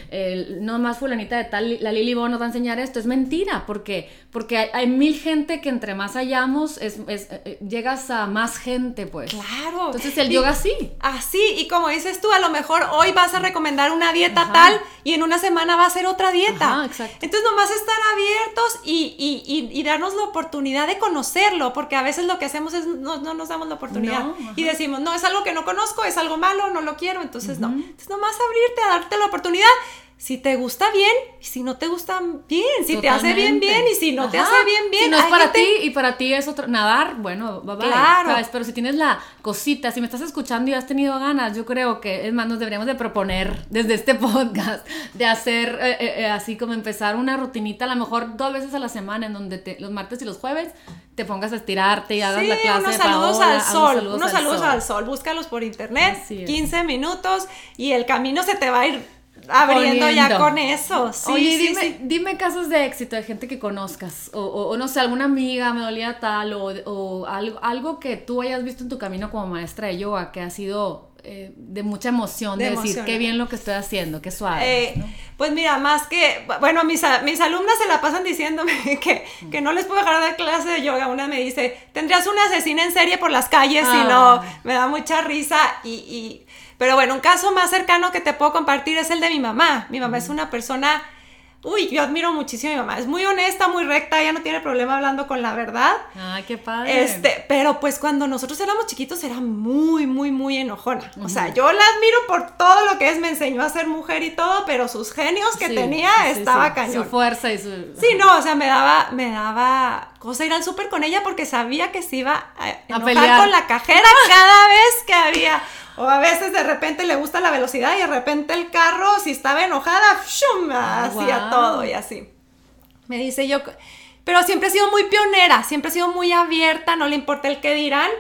no más fulanita de tal, la Lili Bo nos va a enseñar esto, es mentira, porque, porque hay, mil gente que entre más hallamos, es, eh, eh, llegas a más gente, pues. Claro. Entonces el yoga sí. Así, y como dices tú, a lo mejor hoy vas a recomendar una dieta tal y en una semana va a ser otra dieta. exacto. Entonces nomás estar abiertos y, y, darnos la oportunidad de conocerlo, porque a veces lo que hacemos es no, no nos damos la oportunidad y decimos, no, es algo que no conozco, es algo malo, no lo quiero, entonces no. Entonces nomás abrirte a darte la oportunidad si te gusta bien y si no te gusta bien, si te hace bien bien y si no te hace bien bien. Si no es para ti y para ti es otro nadar, bueno, bye bye. Claro. Pero si tienes la cosita, si me estás escuchando y has tenido ganas, yo creo que es más nos deberíamos de proponer desde este podcast de hacer eh, eh, eh, así como empezar una rutinita, a lo mejor dos veces a la semana en donde te, los martes y los jueves te pongas a estirarte y hagas la clase unos saludos al sol, unos saludos, al, sol. búscalos por internet, 15 minutos y el camino se te va a ir abriendo ya con eso. Sí, Oye, dime, dime casos de éxito de gente que conozcas, o, o, no sé, alguna amiga me dolía tal, o, o, algo, algo que tú hayas visto en tu camino como maestra de yoga que ha sido eh, de mucha emoción, de, decir qué bien lo que estoy haciendo, qué suave. Eh, pues mira, más que, bueno, mis, mis alumnas se la pasan diciéndome que, que no les puedo dejar de clase de yoga. Una me dice, tendrías una asesina en serie por las calles y no, ah. me da mucha risa y, y pero bueno, un caso más cercano que te puedo compartir es el de mi mamá. Mi mamá es una persona, uy, yo admiro muchísimo a mi mamá. Es muy honesta, muy recta, ella no tiene problema hablando con la verdad. Ay, qué padre. Este, pero pues cuando nosotros éramos chiquitos era muy, muy, muy enojona. O sea, yo la admiro por todo lo que es, me enseñó a ser mujer y todo, pero sus genios que tenía estaba cañón. Su fuerza y su... Sí, no, o sea, me daba, me daba cosa ir al súper con ella porque sabía que se iba a, enojar pelear. con la cajera cada vez que había o a veces de repente le gusta la velocidad y de repente el carro, si estaba enojada, ¡shum! Ah, hacía todo y así. Me dice yo, pero siempre ha sido muy pionera, siempre ha sido muy abierta, no le importa el qué dirán.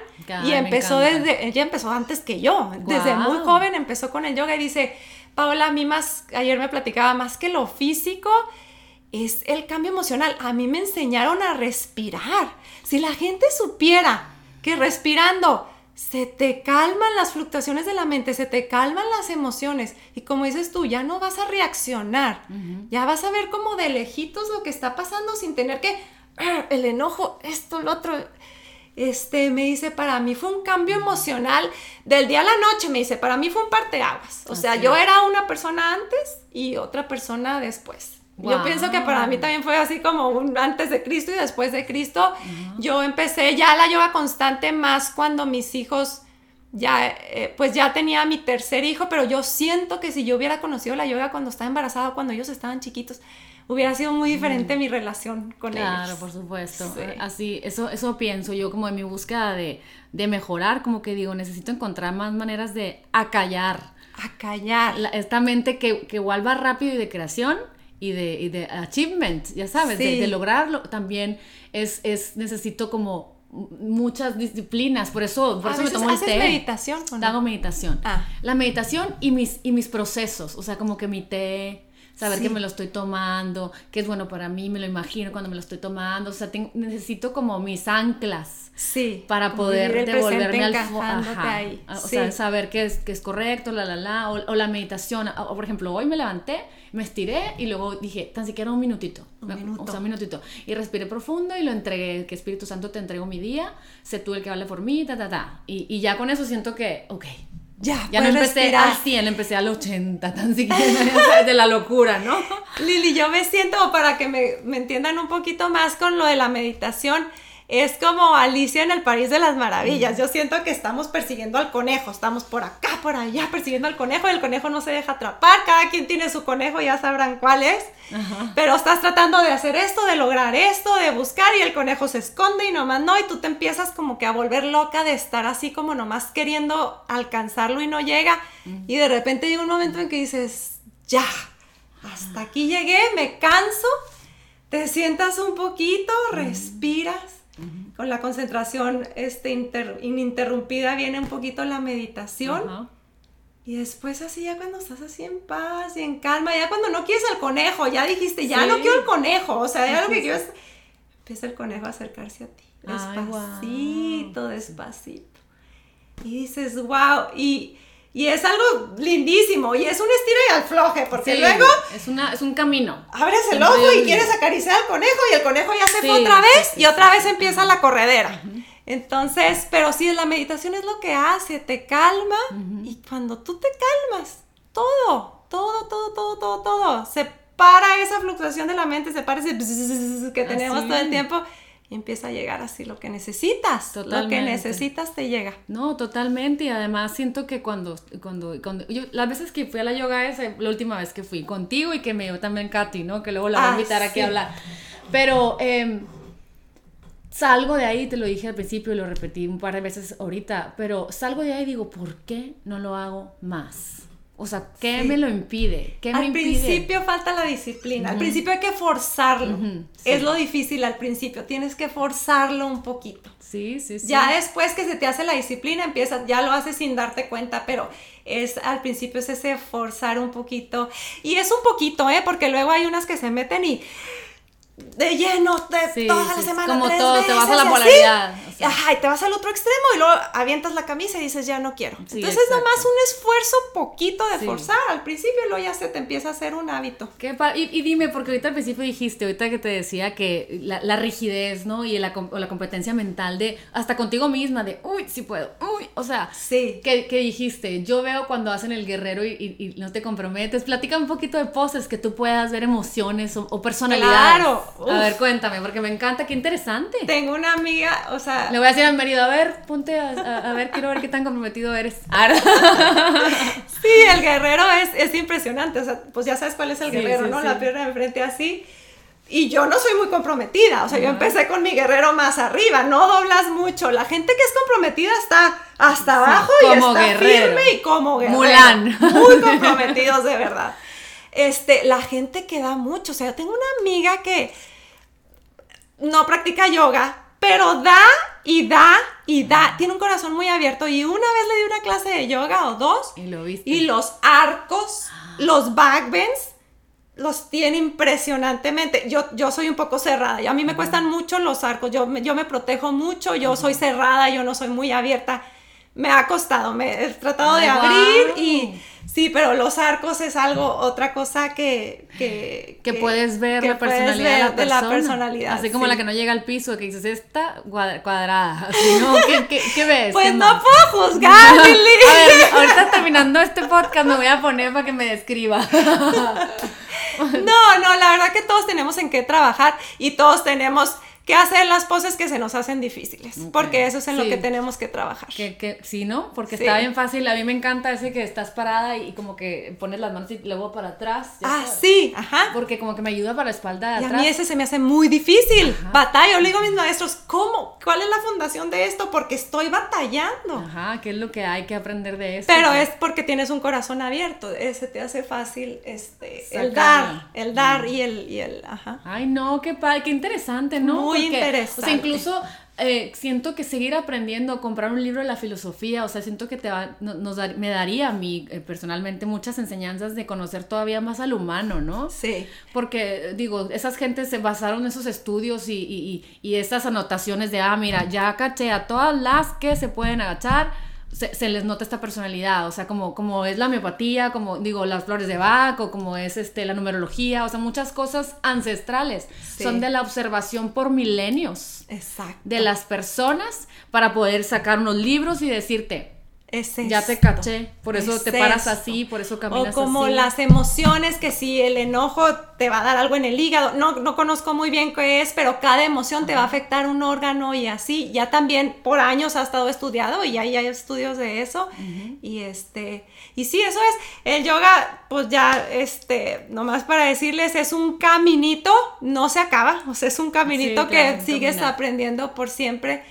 y empezó desde, ella empezó antes que yo, desde muy joven empezó con el yoga y dice, Paola, a mí más, ayer me platicaba, más que lo físico, es el cambio emocional. A mí me enseñaron a respirar. Si la gente supiera que respirando se te calman las fluctuaciones de la mente, se te calman las emociones y como dices tú, ya no vas a reaccionar, ya vas a ver como de lejitos lo que está pasando sin tener que, el enojo, esto, lo otro. Este, me dice, para mí fue un cambio emocional del día a la noche, me dice, para mí fue un parteaguas. O sea, yo era una persona antes y otra persona después. Yo pienso que para mí también fue así como un antes de Cristo y después de Cristo. Yo empecé ya la yoga constante más cuando mis hijos ya, eh, pues ya tenía mi tercer hijo, pero yo siento que si yo hubiera conocido la yoga cuando estaba embarazada, cuando ellos estaban chiquitos, hubiera sido muy diferente mi relación con ellos. Claro, por supuesto. Así, eso, eso pienso yo como en mi búsqueda de, de mejorar, como que digo, necesito encontrar más maneras de acallar. Acallar. esta mente que, que igual va rápido y de creación y de, y de achievement, ya sabes, de, lograrlo también es, es, necesito como muchas disciplinas, por eso, por eso me tomo el té. meditación? Hago meditación. Ah. La meditación y mis, y mis procesos, o sea, como que mi té, saber que me lo estoy tomando, que es bueno para mí, me lo imagino cuando me lo estoy tomando, o sea, necesito como mis anclas sí, para poder devolverme al ahí. O sea, saber que es, que es correcto, la, la, la, o, la meditación, o, por ejemplo, hoy me levanté me estiré y luego dije, tan siquiera un minutito. Un minuto. O sea, un minutito. Y respiré profundo y lo entregué, que Espíritu Santo te entrego mi día, sé tú el que vale por mí, ta, ta, ta. Y, y ya con eso siento que, ok. Ya, ya no empecé respirar. al 100, empecé al 80, tan siquiera de la locura, ¿no? Lili, yo me siento, para que me, me entiendan un poquito más con lo de la meditación, es como Alicia en el País de las Maravillas. Yo siento que estamos persiguiendo al conejo, estamos por acá, por allá, persiguiendo al conejo y el conejo no se deja atrapar. Cada quien tiene su conejo, ya sabrán cuál es. Pero estás tratando de hacer esto, de lograr esto, de buscar y el conejo se esconde y nomás no. Y tú te empiezas como que a volver loca de estar así como nomás queriendo alcanzarlo y no llega. Y de repente llega un momento en que dices, ya, hasta aquí llegué, me canso. Te sientas un poquito, respiras con la concentración este, ininterrumpida viene un poquito la meditación. Y después así ya cuando estás así en paz y en calma, ya cuando no quieres al conejo, ya dijiste, ya no quiero el conejo, o sea, ya lo que quiero es, empieza el conejo a acercarse a ti, despacito, despacito. Y dices, wow, y Y es algo lindísimo. Y es un estira y afloje, porque luego. Es, una, es un camino. Abres el ojo y quieres acariciar al conejo, y el conejo ya se fue otra vez, y otra vez empieza la corredera. Entonces, pero sí, la meditación es lo que hace, te calma, y cuando tú te calmas, todo, todo, todo, todo, todo, todo, se para esa fluctuación de la mente, se para ese que tenemos todo el tiempo empieza a llegar así lo que necesitas. Lo que necesitas te llega. No, totalmente. Y además siento que cuando, cuando, cuando yo, las veces que fui a la yoga es la última vez que fui contigo y que me dio también Katy, ¿no? Que luego la voy a ah, invitar aquí a hablar. Pero em, salgo de ahí, te lo dije al principio y lo repetí un par de veces ahorita, pero salgo de ahí y digo, ¿por qué no lo hago más? O sea, ¿qué me lo impide? ¿Qué al principio falta la disciplina. Al principio hay que forzarlo. Es lo difícil al principio. Tienes que forzarlo un poquito. Sí, sí, sí. Ya después que se te hace la disciplina, empiezas, ya lo haces sin darte cuenta, pero es al principio es ese forzar un poquito. Y es un poquito, ¿eh? Porque luego hay unas que se meten y de lleno de toda la semana. Como todo, te vas a la polaridad. Ajá, y te vas al otro extremo y luego avientas la camisa y dices, ya no quiero. Entonces, es nomás un esfuerzo poquito de forzar al principio y luego ya se te empieza a hacer un hábito. ¿Qué y, dime, porque ahorita al principio dijiste, ahorita que te decía que la, rigidez, ¿no? Y la, o la competencia mental de, hasta contigo misma, de, uy, sí puedo, uy, o sea, sí. ¿qué, dijiste? Yo veo cuando hacen el guerrero y, no te comprometes. Platica un poquito de poses que tú puedas ver emociones o, o personalidades. Claro, a ver, cuéntame, porque me encanta, qué interesante. Tengo una amiga, o sea... Le voy a decir a mi marido, a ver, ponte a, ver, quiero ver qué tan comprometido eres. sí, el guerrero es, es, impresionante, o sea, pues ya sabes cuál es el guerrero, ¿no? La pierna de frente así. Y yo no soy muy comprometida, o sea, yo empecé con mi guerrero más arriba, no doblas mucho. La gente que es comprometida está hasta abajo y está firme y como guerrero. Mulan. Muy comprometidos de verdad. Este, la gente que da mucho, o sea, yo tengo una amiga que no practica yoga, pero da y da y da. Tiene un corazón muy abierto y una vez le di una clase de yoga o dos. Y lo viste. Y los arcos, los backbends, los tiene impresionantemente. Yo, yo soy un poco cerrada y a mí me cuestan mucho los arcos. Yo, yo me protejo mucho, yo soy cerrada, yo no soy muy abierta. Me ha costado, me he tratado de abrir y Sí, pero los arcos es algo, otra cosa que... Que, puedes ver la personalidad de, la personalidad. Así como la que no llega al piso, que dices, esta cuadrada. Así, ¿no? ¿Qué, ves? Pues no puedo juzgar. A ver, ahorita terminando este podcast me voy a poner para que me describa. No, no, la verdad que todos tenemos en qué trabajar y todos tenemos que hacer las poses que se nos hacen difíciles, porque eso es en lo que tenemos que trabajar. Que, que sí, ¿no? Porque está bien fácil, a mí me encanta ese que estás parada y como que pones las manos y luego para atrás. Ah, sí, ajá. Porque como que me ayuda para la espalda de y atrás. a mí ese se me hace muy difícil. Batalla, yo le digo a mis maestros, ¿cómo? ¿Cuál es la fundación de esto? Porque estoy batallando. Ajá, ¿qué es lo que hay que aprender de eso? Pero es porque tienes un corazón abierto, ese te hace fácil este, el dar, el dar y el, y el, ajá. Ay, no, qué, qué interesante, ¿no? Muy interesante. O sea, incluso eh, siento que seguir aprendiendo, comprar un libro de la filosofía, o sea, siento que te va, nos me daría a mí eh, personalmente muchas enseñanzas de conocer todavía más al humano, ¿no? Sí. Porque, digo, esas gentes se basaron en esos estudios y, y, y, y estas anotaciones de, ah, mira, ya caché a todas las que se pueden agachar se, les nota esta personalidad, o sea, como, como es la homeopatía, como digo, las flores de Bach, o como es este, la numerología, o sea, muchas cosas ancestrales son de la observación por milenios Exacto. de las personas para poder sacar unos libros y decirte, ya te caché, por eso te paras así, por eso caminas así. O como las emociones, que si el enojo te va a dar algo en el hígado, no, no conozco muy bien qué es, pero cada emoción te va a afectar un órgano y así. Ya también por años ha estado estudiado y ahí hay estudios de eso. Y este, y sí, eso es. El yoga, pues ya, este, nomás para decirles, es un caminito, no se acaba, o sea, es un caminito que sigues aprendiendo por siempre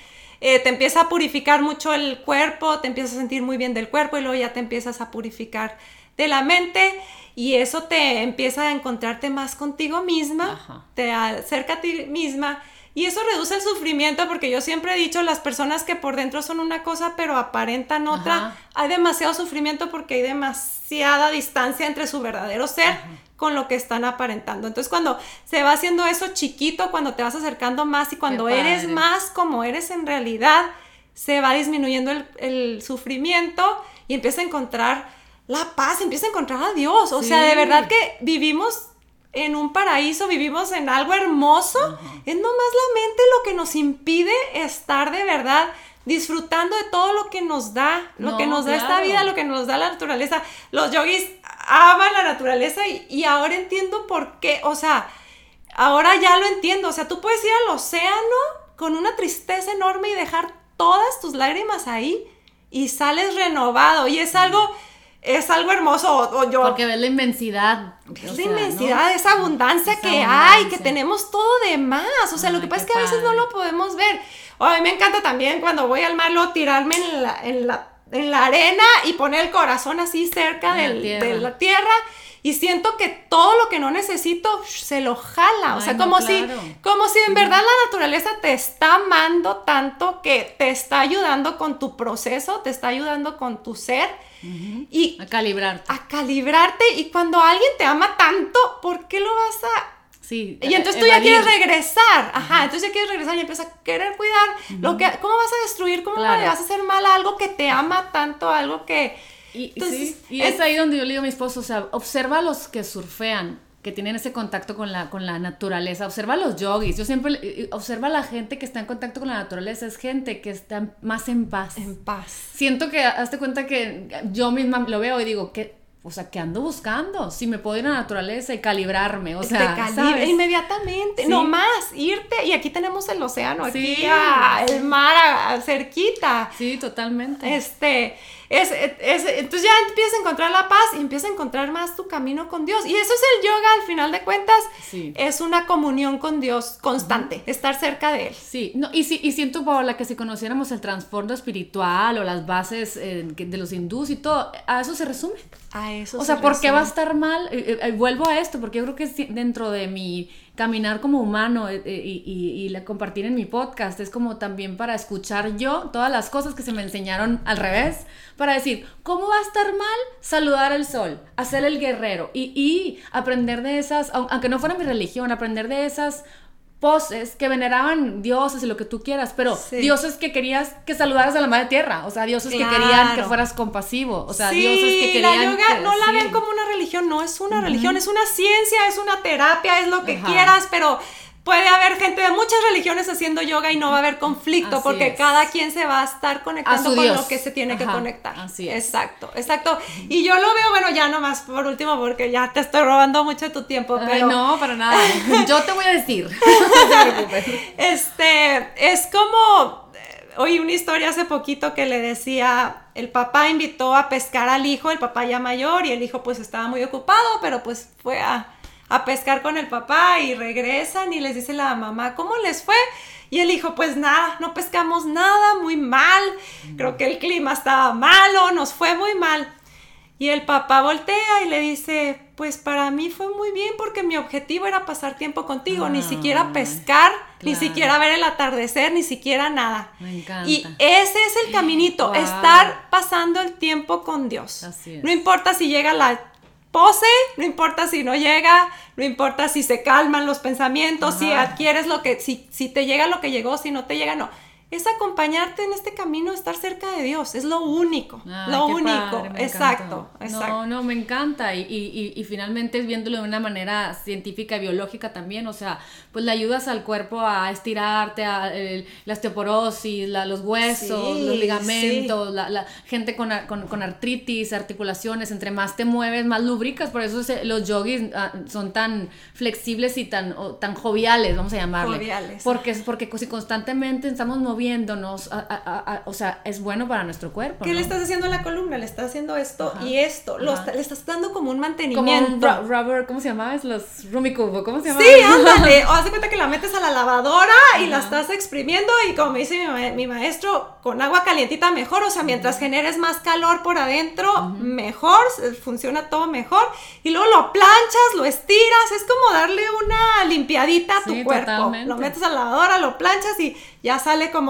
eh, te empieza a purificar mucho el cuerpo, te empiezas a sentir muy bien del cuerpo y luego ya te empiezas a purificar de la mente y eso te empieza a encontrarte más contigo misma, te acerca a ti misma y eso reduce el sufrimiento porque yo siempre he dicho, las personas que por dentro son una cosa pero aparentan otra, hay demasiado sufrimiento porque hay demasiada distancia entre su verdadero ser con lo que están aparentando. Entonces cuando se va haciendo eso chiquito, cuando te vas acercando más y cuando eres más como eres en realidad, se va disminuyendo el, el sufrimiento y empieza a encontrar la paz, empieza a encontrar a Dios. O sea, de verdad que vivimos en un paraíso, vivimos en algo hermoso. Es nomás la mente lo que nos impide estar de verdad disfrutando de todo lo que nos da, lo que nos da esta vida, lo que nos da la naturaleza. Los yogis aman la naturaleza y, y, ahora entiendo por qué, o sea, ahora ya lo entiendo, o sea, tú puedes ir al océano con una tristeza enorme y dejar todas tus lágrimas ahí y sales renovado y es algo es algo hermoso. O, yo, Porque ves la inmensidad. Es la inmensidad, esa abundancia que hay, que tenemos todo de más. O sea, lo que pasa es que a veces no lo podemos ver. A mí me encanta también cuando voy al mar, luego tirarme en la, en la, en la arena y poner el corazón así cerca de la tierra y siento que todo lo que no necesito se lo jala, o sea, como si como si en verdad la naturaleza te está amando tanto que te está ayudando con tu proceso, te está ayudando con tu ser y a calibrarte. A calibrarte y cuando alguien te ama tanto, ¿por qué lo vas a Sí, y entonces tú ya quieres regresar, ajá, entonces ya quieres regresar y empiezas a querer cuidar lo que, ¿cómo vas a destruir? ¿Cómo le vas a hacer mal a algo que te ama tanto, algo que... Y, y es, ahí donde yo le digo a mi esposo, o sea, observa a los que surfean, que tienen ese contacto con la, con la naturaleza, observa a los yogis, yo siempre, observa a la gente que está en contacto con la naturaleza, es gente que está más en paz. En paz. Siento que, hazte cuenta que yo misma lo veo y digo, que o sea, ¿qué ando buscando? Si me puedo ir a la naturaleza y calibrarme, o sea, ¿sabes? inmediatamente, no más, irte, y aquí tenemos el océano, aquí el mar cerquita. Sí, totalmente. Este, es, entonces ya empiezas a encontrar la paz y empiezas a encontrar más tu camino con Dios. Y eso es el yoga, al final de cuentas, es una comunión con Dios constante, estar cerca de Él. Sí, no, y, y siento, Paola, que si conociéramos el trasfondo espiritual o las bases eh, de los hindús y todo, a eso se resume. A eso O sea, ¿por qué va a estar mal? Eh, eh, vuelvo a esto, porque yo creo que dentro de mi caminar como humano y, y, la compartir en mi podcast es como también para escuchar yo todas las cosas que se me enseñaron al revés para decir, ¿cómo va a estar mal saludar al sol, hacer el guerrero y, y aprender de esas, aunque no fuera mi religión, aprender de esas poses que veneraban dioses y lo que tú quieras, pero dioses que querías que saludaras a la madre tierra, o sea, dioses que querían que fueras compasivo, o sea, dioses que querían la yoga no la ven como una religión, no es una religión, es una ciencia, es una terapia, es lo que quieras, pero puede haber gente de muchas religiones haciendo yoga y no va a haber conflicto porque cada quien se va a estar conectando con lo que se tiene que conectar. Así es. Exacto, exacto. Y yo lo veo, bueno, ya nomás por último porque ya te estoy robando mucho tu tiempo, pero... no, para nada. Yo te voy a decir. este, es como... Eh, oí una historia hace poquito que le decía, el papá invitó a pescar al hijo, el papá ya mayor, y el hijo pues estaba muy ocupado, pero pues fue a a pescar con el papá y regresan y les dice la mamá, ¿cómo les fue? Y el hijo, pues nada, no pescamos nada, muy mal, creo que el clima estaba malo, nos fue muy mal. Y el papá voltea y le dice, pues para mí fue muy bien porque mi objetivo era pasar tiempo contigo, ni siquiera ah, pescar, ni siquiera ver el atardecer, ni siquiera nada. Me encanta. Y ese es el caminito, estar pasando el tiempo con Dios. No importa si llega la pose, no importa si no llega, no importa si se calman los pensamientos, si adquieres lo que, si, si te llega lo que llegó, si no te llega, no es acompañarte en este camino, estar cerca de Dios, es lo único, lo único, exacto, exacto, No, no, me encanta y, y, y, finalmente viéndolo de una manera científica y biológica también, o sea, pues le ayudas al cuerpo a estirarte, a la osteoporosis, los huesos, los ligamentos, la, gente con, con, artritis, articulaciones, entre más te mueves, más lubricas, por eso los yogis ah, son tan flexibles y tan, tan joviales, vamos a llamarle. Joviales. Porque, porque si constantemente estamos moviendo viéndonos, o sea, es bueno para nuestro cuerpo. ¿Qué le estás haciendo a la columna? Le estás haciendo esto y esto. le estás dando como un mantenimiento. Como un rubber, ¿cómo se llama? Es los rumicubo, ¿cómo se llama? Sí, ándale. o haz de cuenta que la metes a la lavadora y la estás exprimiendo y como me dice mi, maestro, con agua calientita mejor. O sea, mientras generes más calor por adentro, mejor, funciona todo mejor. Y luego lo planchas, lo estiras. Es como darle una limpiadita a tu cuerpo. Lo metes a la lavadora, lo planchas y ya sale como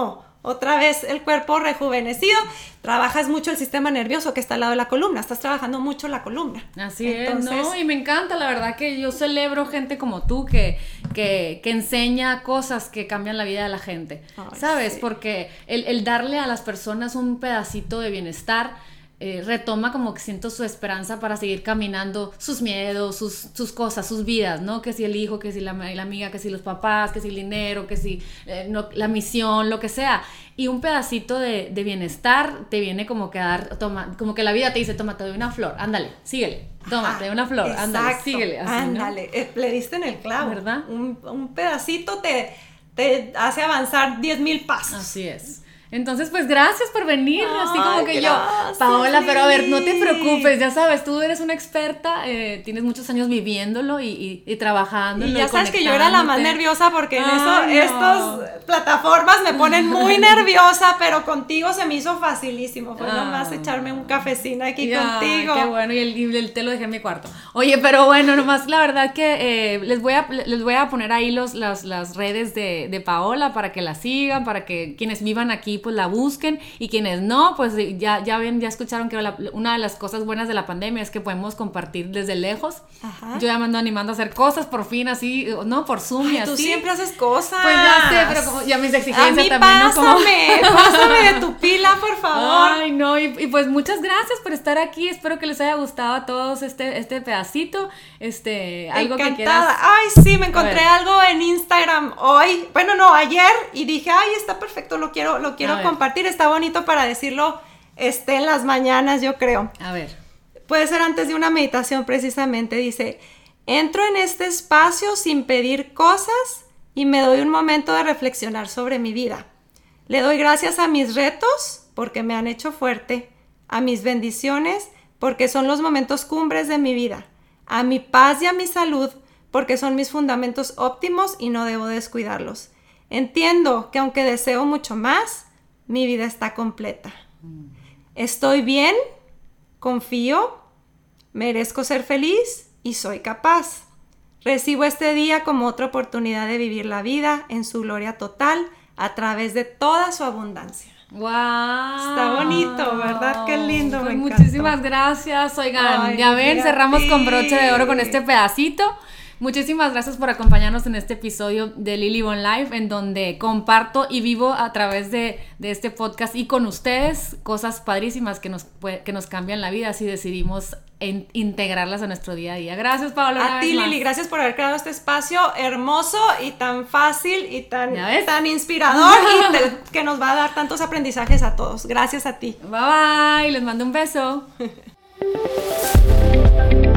otra vez el cuerpo rejuvenecido, trabajas mucho el sistema nervioso que está al lado de la columna, estás trabajando mucho la columna. Así es, ¿no? Y me encanta, la verdad que yo celebro gente como tú que, que, enseña cosas que cambian la vida de la gente, ¿sabes? Porque el, el darle a las personas un pedacito de bienestar, eh, retoma como que siento su esperanza para seguir caminando sus miedos, sus, sus cosas, sus vidas, ¿no? Que si el hijo, que si la, la amiga, que si los papás, que si el dinero, que si eh, no, la misión, lo que sea. Y un pedacito de, de, bienestar te viene como que a dar, toma, como que la vida te dice, toma, te doy una flor, ándale, síguele, toma, te doy una flor, ándale, síguele. ándale, eh, le diste en el clavo. ¿Verdad? Un, un pedacito te, te hace avanzar 10 mil pasos. Así es. Entonces, pues gracias por venir, así como que yo, Paola, pero a ver, no te preocupes, ya sabes, tú eres una experta, eh, tienes muchos años viviéndolo y, y, trabajando. Y ya sabes que yo era la más nerviosa porque en eso, estas plataformas me ponen muy nerviosa, pero contigo se me hizo facilísimo, fue nomás echarme un cafecín aquí contigo. Qué bueno, y el, el, té lo dejé en mi cuarto. Oye, pero bueno, nomás la verdad que eh, les, voy a, les voy a poner ahí los, las, las redes de, de Paola para que la sigan, para que quienes vivan aquí pues la busquen y quienes no, pues ya, ya ven, ya escucharon que una de las cosas buenas de la pandemia es que podemos compartir desde lejos. Yo ya me ando animando a hacer cosas por fin así, no, por Zoom y así. Tú siempre haces cosas. Pues ya sé, pero como ya mis exigencias también. Pásame, pásame de tu pila, por favor. Ay, no, y, pues muchas gracias por estar aquí. Espero que les haya gustado a todos este, este pedacito. Este, algo que quieras. Ay, sí, me encontré algo en Instagram hoy. Bueno, no, ayer y dije, ay, está perfecto, lo quiero, lo quiero compartir, está bonito para decirlo esté en las mañanas, yo creo. A ver. Puede ser antes de una meditación precisamente, dice, entro en este espacio sin pedir cosas y me doy un momento de reflexionar sobre mi vida. Le doy gracias a mis retos porque me han hecho fuerte, a mis bendiciones porque son los momentos cumbres de mi vida, a mi paz y a mi salud porque son mis fundamentos óptimos y no debo descuidarlos. Entiendo que aunque deseo mucho más, mi vida está completa. Estoy bien, confío, merezco ser feliz y soy capaz. Recibo este día como otra oportunidad de vivir la vida en su gloria total a través de toda su abundancia. ¡Wow! Está bonito, ¿verdad? Qué lindo. Pues muchísimas gracias. Oigan, ya ven, cerramos con broche de oro con este pedacito. Muchísimas gracias por acompañarnos en este episodio de Lily Bon Life, en donde comparto y vivo a través de, este podcast y con ustedes cosas padrísimas que nos, que nos cambian la vida si decidimos integrarlas a nuestro día a día. Gracias, Pablo. A ti, Lili, gracias por haber creado este espacio hermoso y tan fácil y tan, tan inspirador y que nos va a dar tantos aprendizajes a todos. Gracias a ti. Bye bye, les mando un beso.